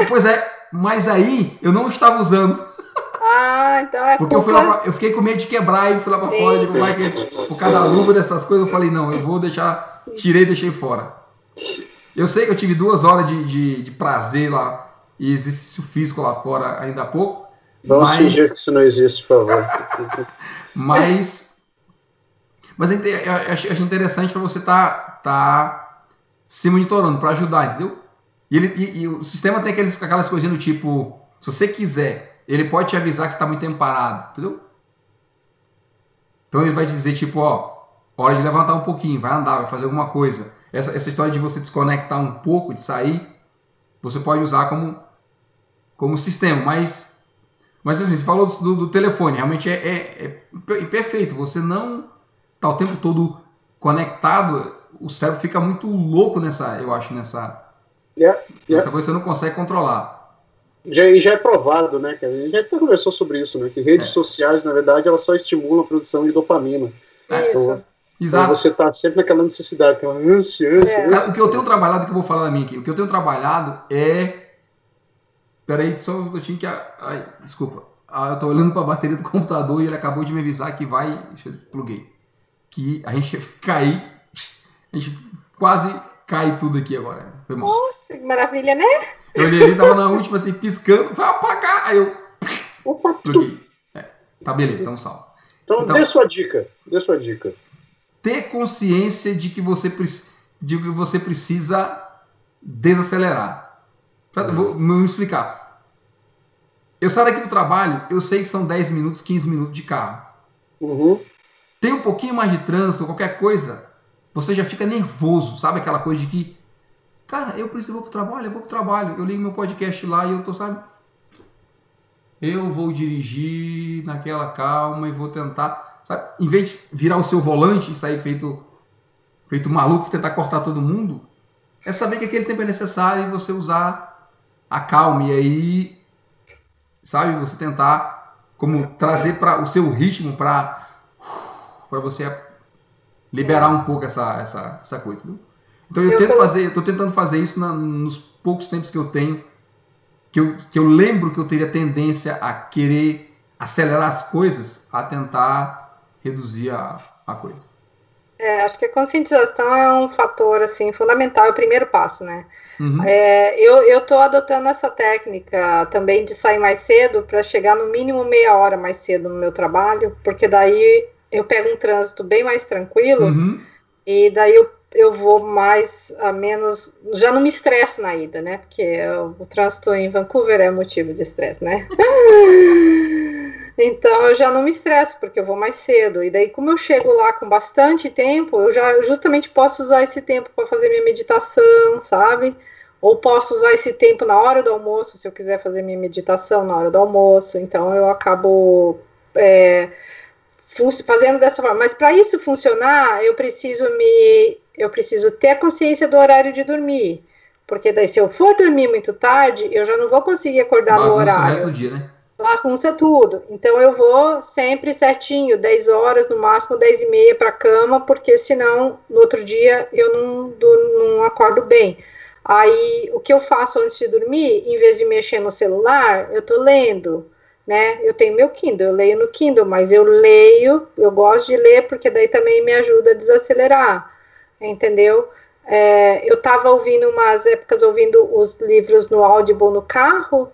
Pois é, mas aí eu não estava usando. Ah, então é Porque culpa... eu, fui lá pra, eu fiquei com medo de quebrar e fui lá pra Sim. fora, de, vai que, por causa da luva dessas coisas, eu falei, não, eu vou deixar. Tirei e deixei fora. Eu sei que eu tive duas horas de, de, de prazer lá e exercício físico lá fora ainda há pouco. Vamos mas... fingir que isso não existe, por favor. mas mas eu acho interessante para você estar tá, tá se monitorando, para ajudar, entendeu? E, ele, e, e, o sistema tem aqueles, aquelas coisinhas do tipo, se você quiser, ele pode te avisar que você está muito tempo parado, entendeu? Então ele vai te dizer, tipo, ó, hora de levantar um pouquinho, vai andar, vai fazer alguma coisa essa, essa história de você desconectar um pouco, de sair, você pode usar como, como sistema. Mas, mas assim, você falou do, do telefone, realmente é, é, é, perfeito. Você não está o tempo todo conectado, o cérebro fica muito louco nessa, eu acho, nessa, yeah, yeah. nessa coisa que você não consegue controlar. Já, e já é provado, né, A gente já até conversou sobre isso, né? Que redes é. sociais, na verdade, elas só estimulam a produção de dopamina. É. Então, Exato. Então você tá sempre naquela necessidade, aquela ânsia, é. Cara, o que eu tenho trabalhado, que eu vou falar da minha aqui, o que eu tenho trabalhado é. Peraí, só um minutinho que. Ai, desculpa. Ah, eu tô olhando para a bateria do computador e ele acabou de me avisar que vai. Deixa eu pluguei. Que a gente cair. A gente quase cai tudo aqui agora. Foi mal. Nossa, que maravilha, né? Eu olhei ali, tava na última assim, piscando, vai apagar. Aí eu. Opa, pluguei. É, tá beleza, estamos salvo. Então, então, dê sua dica. Dê sua dica ter consciência de que você, de que você precisa desacelerar. Uhum. Vou me explicar. Eu saio daqui do trabalho, eu sei que são 10 minutos, 15 minutos de carro. Uhum. Tem um pouquinho mais de trânsito, qualquer coisa, você já fica nervoso, sabe? Aquela coisa de que, cara, eu preciso, vou pro trabalho, eu vou pro trabalho, eu ligo meu podcast lá e eu tô, sabe? Eu vou dirigir naquela calma e vou tentar Sabe? Em vez de virar o seu volante e sair feito, feito maluco e tentar cortar todo mundo, é saber que aquele tempo é necessário e você usar a calma. E aí, sabe, você tentar como trazer para o seu ritmo para para você liberar um pouco essa, essa, essa coisa. Viu? Então eu, eu tento fazer, estou tentando fazer isso na, nos poucos tempos que eu tenho, que eu, que eu lembro que eu teria tendência a querer acelerar as coisas, a tentar reduzir a, a coisa. É, acho que a conscientização é um fator assim fundamental, é o primeiro passo, né? Uhum. É, eu eu estou adotando essa técnica também de sair mais cedo para chegar no mínimo meia hora mais cedo no meu trabalho, porque daí eu pego um trânsito bem mais tranquilo uhum. e daí eu, eu vou mais a menos, já não me estresso na ida, né? Porque o, o trânsito em Vancouver é motivo de estresse, né? Então eu já não me estresso, porque eu vou mais cedo. E daí, como eu chego lá com bastante tempo, eu já justamente posso usar esse tempo para fazer minha meditação, sabe? Ou posso usar esse tempo na hora do almoço, se eu quiser fazer minha meditação na hora do almoço. Então eu acabo é, fazendo dessa forma. Mas para isso funcionar, eu preciso me. Eu preciso ter a consciência do horário de dormir. Porque daí, se eu for dormir muito tarde, eu já não vou conseguir acordar Bagunça no horário. O resto do dia, né? Bagunça tudo. Então eu vou sempre certinho, 10 horas, no máximo 10 e meia para cama, porque senão no outro dia eu não, não acordo bem. Aí o que eu faço antes de dormir, em vez de mexer no celular, eu tô lendo, né? Eu tenho meu Kindle, eu leio no Kindle, mas eu leio, eu gosto de ler porque daí também me ajuda a desacelerar, entendeu? É, eu tava ouvindo umas épocas ouvindo os livros no Audible no carro,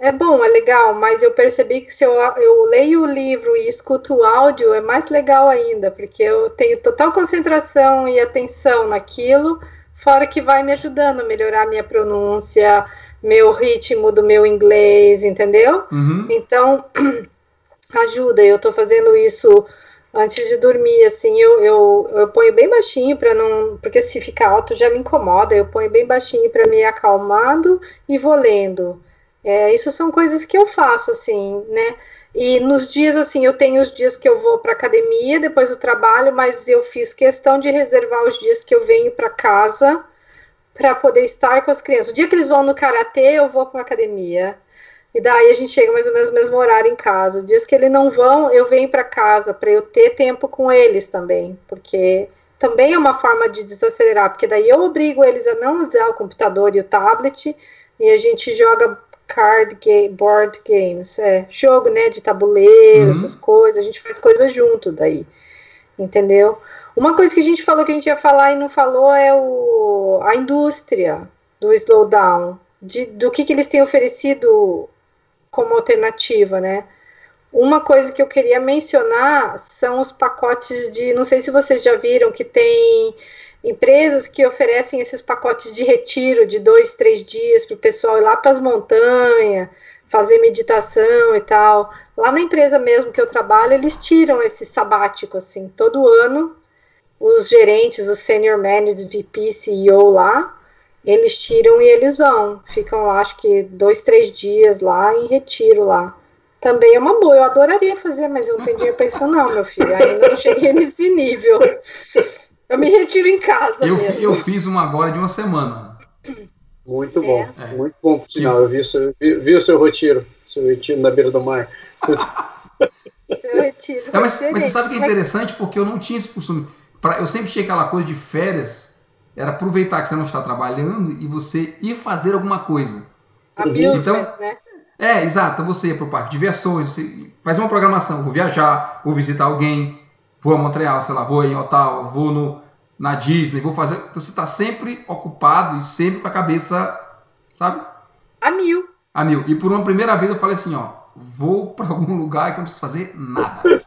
é bom, é legal, mas eu percebi que se eu, eu leio o livro e escuto o áudio, é mais legal ainda, porque eu tenho total concentração e atenção naquilo, fora que vai me ajudando a melhorar minha pronúncia, meu ritmo do meu inglês, entendeu? Uhum. Então, ajuda, eu tô fazendo isso antes de dormir, assim, eu, eu, eu ponho bem baixinho para não. Porque se ficar alto já me incomoda, eu ponho bem baixinho para me acalmando e vou lendo. É, isso são coisas que eu faço, assim, né? E nos dias, assim, eu tenho os dias que eu vou para academia, depois do trabalho, mas eu fiz questão de reservar os dias que eu venho para casa para poder estar com as crianças. O dia que eles vão no karatê, eu vou para academia. E daí a gente chega mais ou menos no mesmo horário em casa. Os dias que eles não vão, eu venho para casa para eu ter tempo com eles também, porque também é uma forma de desacelerar, porque daí eu obrigo eles a não usar o computador e o tablet e a gente joga card game, board games, é, jogo, né, de tabuleiro, uhum. essas coisas, a gente faz coisas junto daí, entendeu? Uma coisa que a gente falou que a gente ia falar e não falou é o, a indústria do slowdown, de, do que, que eles têm oferecido como alternativa, né? Uma coisa que eu queria mencionar são os pacotes de, não sei se vocês já viram, que tem empresas que oferecem esses pacotes de retiro de dois, três dias para o pessoal ir lá para as montanhas, fazer meditação e tal. Lá na empresa mesmo que eu trabalho, eles tiram esse sabático, assim, todo ano. Os gerentes, os senior managers, VP, CEO lá, eles tiram e eles vão. Ficam lá, acho que dois, três dias lá em retiro lá. Também é uma boa, eu adoraria fazer, mas eu não tenho dinheiro para isso não, meu filho. Ainda não cheguei nesse nível. Eu me retiro em casa. Eu, mesmo. eu fiz uma agora de uma semana. Muito bom, é. muito bom por sinal. Eu vi, seu, vi, vi, o seu retiro, seu retiro na beira do mar. Retiro. É, mas, mas, você sabe que é interessante porque eu não tinha esse costume. pra, eu sempre tinha aquela coisa de férias, era aproveitar que você não está trabalhando e você ir fazer alguma coisa. Amusement, então, né? É, exato. Então você ia para o parque de diversões, você faz uma programação, vou viajar, vou visitar alguém, vou a Montreal, sei lá, vou em Ottawa, vou no, na Disney, vou fazer. Então você está sempre ocupado e sempre com a cabeça, sabe? A mil. A mil. E por uma primeira vez eu falei assim, ó, vou para algum lugar que eu não preciso fazer nada.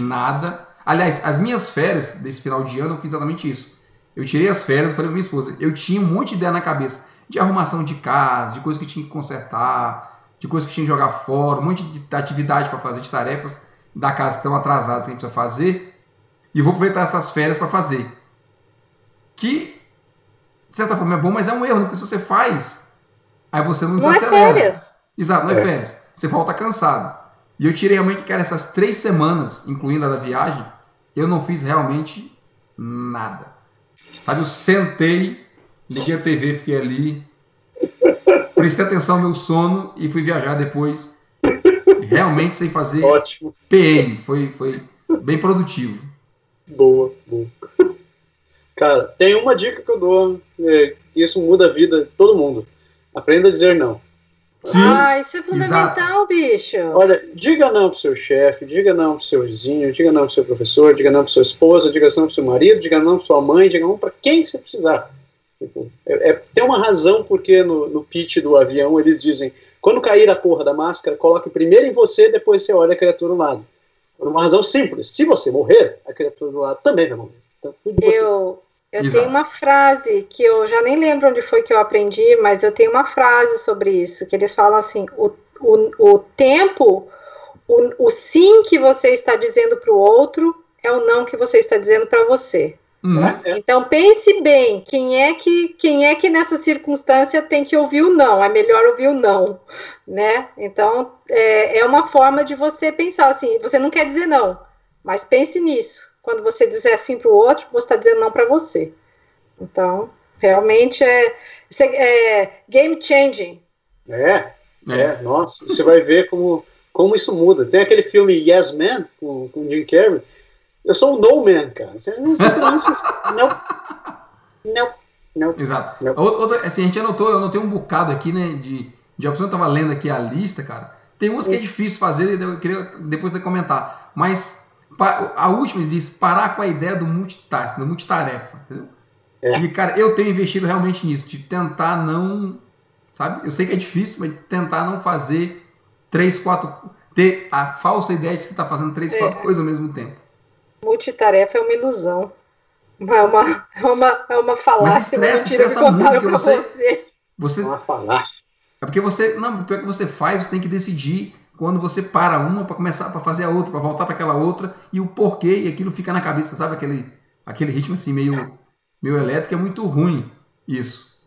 nada. Aliás, as minhas férias desse final de ano eu fiz exatamente isso. Eu tirei as férias, falei pra minha esposa, eu tinha um monte de ideia na cabeça de arrumação de casa, de coisa que tinha que consertar, de coisa que tinha que jogar fora, um monte de atividade para fazer, de tarefas da casa que estão atrasadas que a gente precisa fazer. E vou aproveitar essas férias para fazer. Que, de certa forma, é bom, mas é um erro, né? porque se você faz, aí você não desacelera. Não é férias. Exato, não é, é férias. Você volta cansado. E eu tirei realmente, cara, essas três semanas, incluindo a da viagem, eu não fiz realmente nada. Sabe, eu sentei, liguei a TV, fiquei ali, prestei atenção no meu sono e fui viajar depois. Realmente sem fazer Ótimo. PM. Foi, foi bem produtivo. Boa, boa. Cara, tem uma dica que eu dou, é, isso muda a vida de todo mundo. Aprenda a dizer não. Sim, ah, isso é fundamental, exato. bicho. Olha, diga não pro seu chefe, diga não pro seu vizinho, diga não pro seu professor, diga não pro sua esposa, diga não pro seu marido, diga não pro sua mãe, diga não para quem você precisar. Tipo, é, é, tem uma razão porque no, no pitch do avião eles dizem: quando cair a porra da máscara, coloque primeiro em você, depois você olha a criatura do lado. Por uma razão simples: se você morrer, a criatura do lado também vai morrer. Então, eu, eu tenho uma frase que eu já nem lembro onde foi que eu aprendi, mas eu tenho uma frase sobre isso, que eles falam assim: o, o, o tempo, o, o sim que você está dizendo para o outro é o não que você está dizendo para você. Uhum. Né? Então pense bem, quem é que quem é que nessa circunstância tem que ouvir o não? É melhor ouvir o não, né? Então é, é uma forma de você pensar assim. Você não quer dizer não, mas pense nisso. Quando você dizer assim para o outro, você está dizendo não para você. Então realmente é, é game changing. É, é, é, nossa, você vai ver como como isso muda. Tem aquele filme Yes Man com, com Jim Carrey eu sou um no man, cara. Você não se pronuncia Não. Não. Não. Exato. Não. Outra, assim, a gente anotou, eu anotei um bocado aqui, né, de, de opções, eu tava lendo aqui a lista, cara. Tem umas que é difícil fazer, eu queria depois de comentar. Mas a última diz parar com a ideia do multitask, da multitarefa. Entendeu? É. E, cara, eu tenho investido realmente nisso, de tentar não. Sabe? Eu sei que é difícil, mas tentar não fazer três, quatro. ter a falsa ideia de que você está fazendo três, é. quatro coisas ao mesmo tempo multitarefa é uma ilusão. É uma, é uma, é uma falácia, Mas estressa, estressa que contaram para você, você. você. Uma falácia. É porque você. Não, porque que você faz, você tem que decidir quando você para uma para começar para fazer a outra, para voltar para aquela outra, e o porquê, e aquilo fica na cabeça, sabe? Aquele, aquele ritmo assim meio, meio elétrico, é muito ruim isso.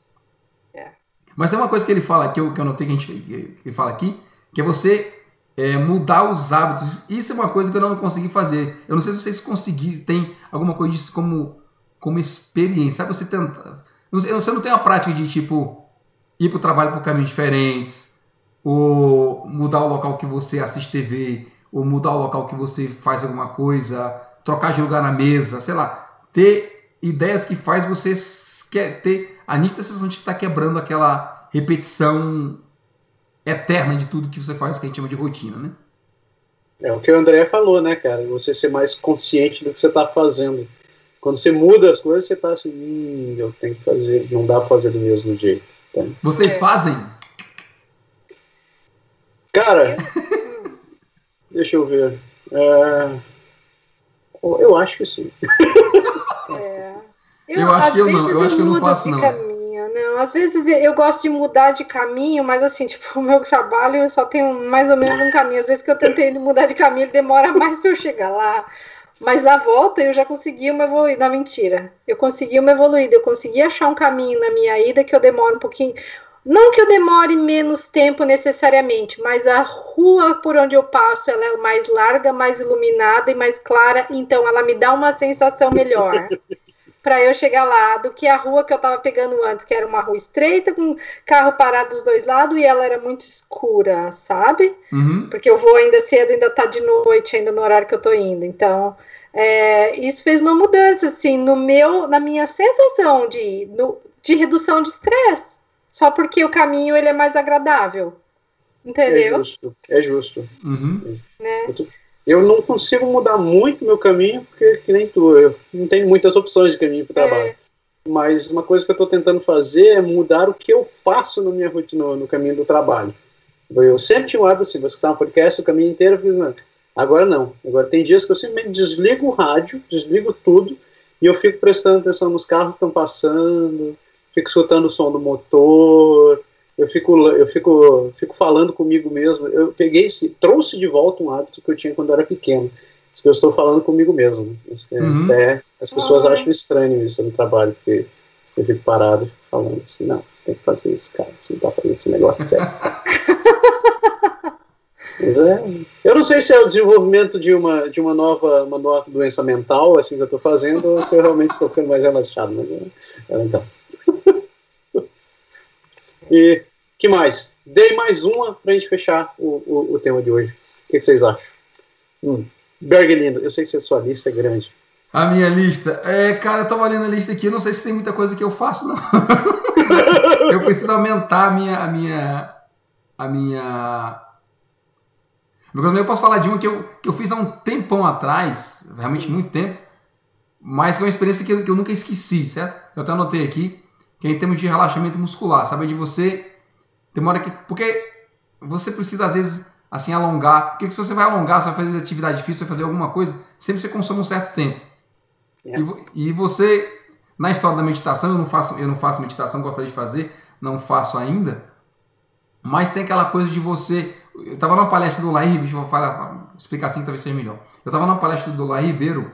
É. Mas tem uma coisa que ele fala, que eu, que eu notei que a gente que ele fala aqui, que é você é, mudar os hábitos. Isso é uma coisa que eu não consegui fazer. Eu não sei se vocês conseguiram, tem alguma coisa disso como, como experiência. Sabe, você tenta. Você não tem uma prática de tipo ir para o trabalho por caminhos diferentes, ou mudar o local que você assiste TV, ou mudar o local que você faz alguma coisa, trocar de lugar na mesa, sei lá, ter ideias que faz você quer ter a nítida sensação de que está quebrando aquela repetição eterna de tudo que você faz, que a gente chama de rotina, né? É o que o André falou, né, cara? Você ser mais consciente do que você está fazendo. Quando você muda as coisas, você está assim, hum, eu tenho que fazer, não dá pra fazer do mesmo jeito. Tá? Vocês é. fazem? Cara, deixa eu ver. É, eu acho que sim. É. Eu, eu acho que eu não, eu acho que eu não faço não. Não. Às vezes eu gosto de mudar de caminho, mas assim, tipo, o meu trabalho só tem mais ou menos um caminho. Às vezes que eu tentei mudar de caminho, ele demora mais para eu chegar lá. Mas na volta eu já consegui uma evoluída. Não, mentira. Eu consegui uma evoluída. Eu consegui achar um caminho na minha ida que eu demoro um pouquinho. Não que eu demore menos tempo necessariamente, mas a rua por onde eu passo ela é mais larga, mais iluminada e mais clara, então ela me dá uma sensação melhor. para eu chegar lá do que a rua que eu estava pegando antes, que era uma rua estreita, com carro parado dos dois lados e ela era muito escura, sabe? Uhum. Porque eu vou ainda cedo, ainda tá de noite, ainda no horário que eu tô indo. Então, é, isso fez uma mudança, assim, no meu, na minha sensação de, no, de redução de estresse, só porque o caminho ele é mais agradável, entendeu? É justo, é justo. Uhum. Né? Eu, tô, eu, não consigo mudar muito meu caminho, porque que nem tu, eu não tenho muitas opções de caminho para o trabalho. É. Mas uma coisa que eu estou tentando fazer é mudar o que eu faço na minha rotina, no, no caminho do trabalho. Eu sempre tinha um hábito assim, vou escutar um podcast o caminho inteiro, eu fiz, Agora não. Agora tem dias que eu simplesmente desligo o rádio, desligo tudo e eu fico prestando atenção nos carros que estão passando, fico escutando o som do motor, eu fico eu fico fico falando comigo mesmo. Eu peguei trouxe de volta um hábito que eu tinha quando eu era pequeno. Isso que eu estou falando comigo mesmo. É uhum. Até as pessoas uhum. acham estranho isso no trabalho, porque eu fico parado falando assim, não, você tem que fazer isso, cara, você não tá fazendo esse negócio. Mas é, eu não sei se é o desenvolvimento de uma, de uma, nova, uma nova doença mental, assim que eu estou fazendo, ou se eu realmente estou ficando mais relaxado. Mas é, é legal. e que mais? Dei mais uma para a gente fechar o, o, o, tema de hoje. O que, que vocês acham? Hum. Bergelindo, eu sei que a sua lista é grande. A minha lista? É, cara, eu tava lendo a lista aqui, eu não sei se tem muita coisa que eu faço, não. eu preciso aumentar a minha. A minha. A minha eu posso falar de uma que eu, que eu fiz há um tempão atrás, realmente muito tempo, mas que é uma experiência que eu, que eu nunca esqueci, certo? Eu até anotei aqui, que é em termos de relaxamento muscular, sabe? De você. Tem uma hora que. Porque você precisa, às vezes, assim, alongar. Porque se você vai alongar, você vai fazer atividade difícil, vai fazer alguma coisa, sempre você consome um certo tempo. É. E, e você, na história da meditação, eu não faço, eu não faço meditação, gostaria de fazer, não faço ainda. Mas tem aquela coisa de você eu estava numa palestra do Ribeiro, vou falar, explicar assim talvez seja melhor. Eu estava numa palestra do Laí Ribeiro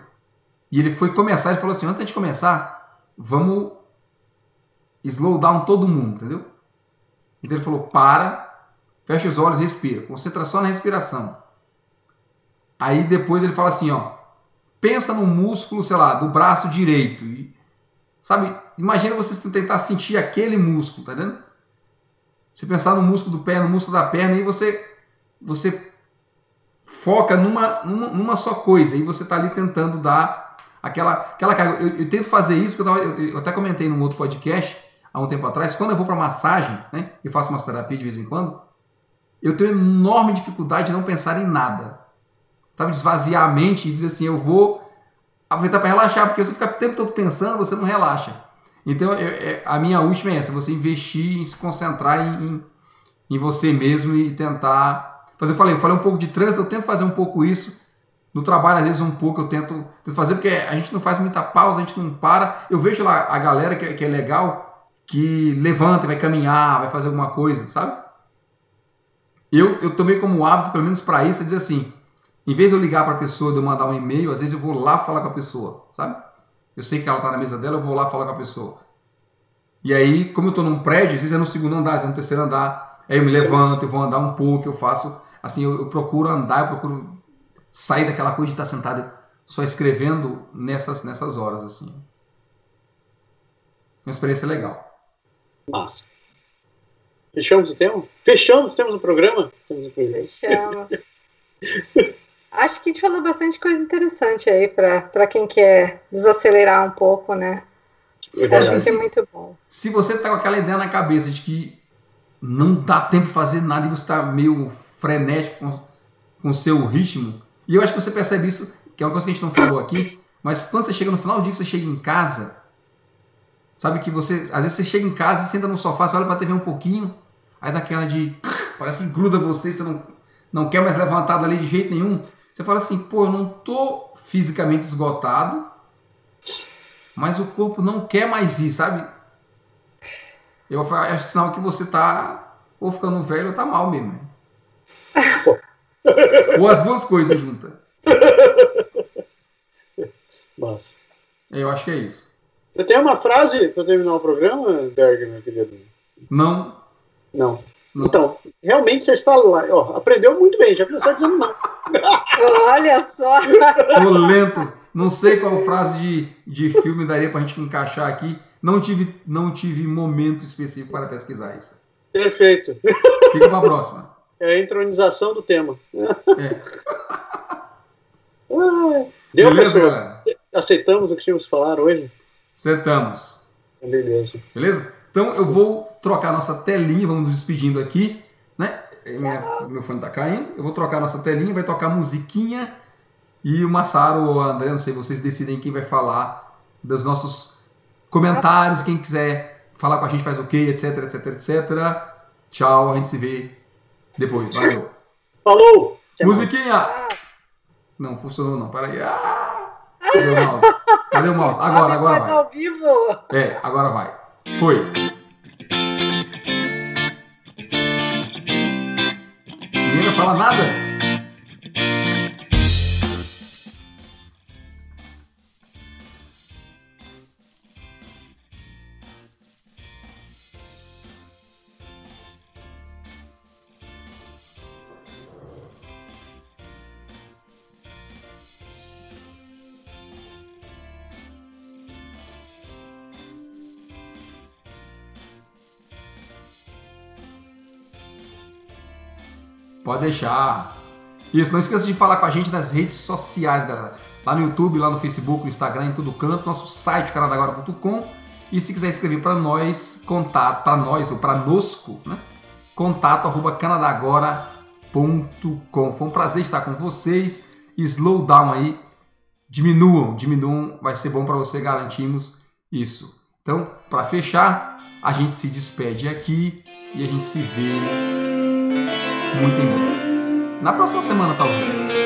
e ele foi começar, ele falou assim, antes de começar, vamos slow down todo mundo, entendeu? Então ele falou, para, fecha os olhos, respira, concentra só na respiração. Aí depois ele fala assim, ó, pensa no músculo, sei lá, do braço direito. E, sabe, imagina você tentar sentir aquele músculo, tá entendendo? Você pensar no músculo do pé, no músculo da perna, e você você foca numa, numa, numa só coisa e você está ali tentando dar aquela, aquela carga. Eu, eu tento fazer isso, porque eu, tava, eu, eu, até comentei num outro podcast há um tempo atrás, quando eu vou para massagem, né, eu faço massoterapia de vez em quando, eu tenho enorme dificuldade de não pensar em nada. Sabe, esvaziar a mente e dizer assim, eu vou aproveitar para relaxar, porque você fica o tempo todo pensando, você não relaxa. Então, eu, é, a minha última é essa, você investir em se concentrar em, em, em você mesmo e tentar mas eu falei, eu falei um pouco de trânsito, eu tento fazer um pouco isso. No trabalho, às vezes, um pouco eu tento fazer, porque a gente não faz muita pausa, a gente não para. Eu vejo lá a galera que, que é legal, que levanta, vai caminhar, vai fazer alguma coisa, sabe? Eu, eu tomei como hábito, pelo menos para isso, é dizer assim: em vez de eu ligar para a pessoa, de eu mandar um e-mail, às vezes eu vou lá falar com a pessoa, sabe? Eu sei que ela está na mesa dela, eu vou lá falar com a pessoa. E aí, como eu estou num prédio, às vezes é no segundo andar, às vezes é no terceiro andar, aí eu me levanto, eu vou andar um pouco, eu faço assim, eu, eu, procuro andar, eu procuro sair daquela coisa de estar sentado só escrevendo nessas, nessas horas, assim. Uma experiência legal. Massa. Fechamos o tema? Fechamos, temos um programa? Fechamos. Acho que a gente falou bastante coisa interessante aí para quem quer desacelerar um pouco, né? É Acho que é muito bom. Se você tá com aquela ideia na cabeça de que não dá tempo de fazer nada e você está meio frenético com, com o seu ritmo. E eu acho que você percebe isso, que é uma coisa que a gente não falou aqui, mas quando você chega no final do dia que você chega em casa, sabe que você, às vezes você chega em casa, senta no sofá, você olha para a TV um pouquinho, aí dá aquela de, parece que gruda você, você não, não quer mais levantar dali de jeito nenhum. Você fala assim, pô, eu não tô fisicamente esgotado, mas o corpo não quer mais ir, sabe? Eu é sinal que você tá ou ficando velho ou tá mal mesmo. Ou as duas coisas juntas. Nossa. Eu acho que é isso. Você tem uma frase para terminar o programa, Berg, meu querido? Não. Não. não. Então, realmente você está lá. Ó, aprendeu muito bem, já que você está dizendo não. Olha só. Tô lento. Não sei qual frase de, de filme daria para a gente encaixar aqui. Não tive, não tive momento específico para pesquisar isso. Perfeito. Fica para a próxima. É a entronização do tema. É. Deu, Beleza, pessoas? Galera? Aceitamos o que tínhamos que falar hoje? Acertamos. Beleza. Beleza? Então eu vou trocar nossa telinha, vamos nos despedindo aqui, né? Minha, meu fone tá caindo. Eu vou trocar nossa telinha, vai tocar musiquinha e o Massaro ou o André, não sei, vocês decidem quem vai falar dos nossos comentários, quem quiser falar com a gente faz o quê, etc, etc, etc. Tchau, a gente se vê depois. Valeu. Falou! Musiquinha! Não funcionou não, peraí. Ah! Cadê o mouse? Cadê o mouse? Agora, agora vai. ao vivo? É, agora vai. Foi. Ninguém vai falar nada? Pode deixar. Isso, não esqueça de falar com a gente nas redes sociais, galera. Lá no YouTube, lá no Facebook, no Instagram, em todo canto. Nosso site, canadagora.com. E se quiser escrever para nós, contato, para nós ou para nosco, né? Contato arroba canadagora.com. Foi um prazer estar com vocês. Slow down aí. Diminuam, diminuam. Vai ser bom para você, garantimos isso. Então, para fechar, a gente se despede aqui e a gente se vê muito em breve. Na próxima semana, talvez.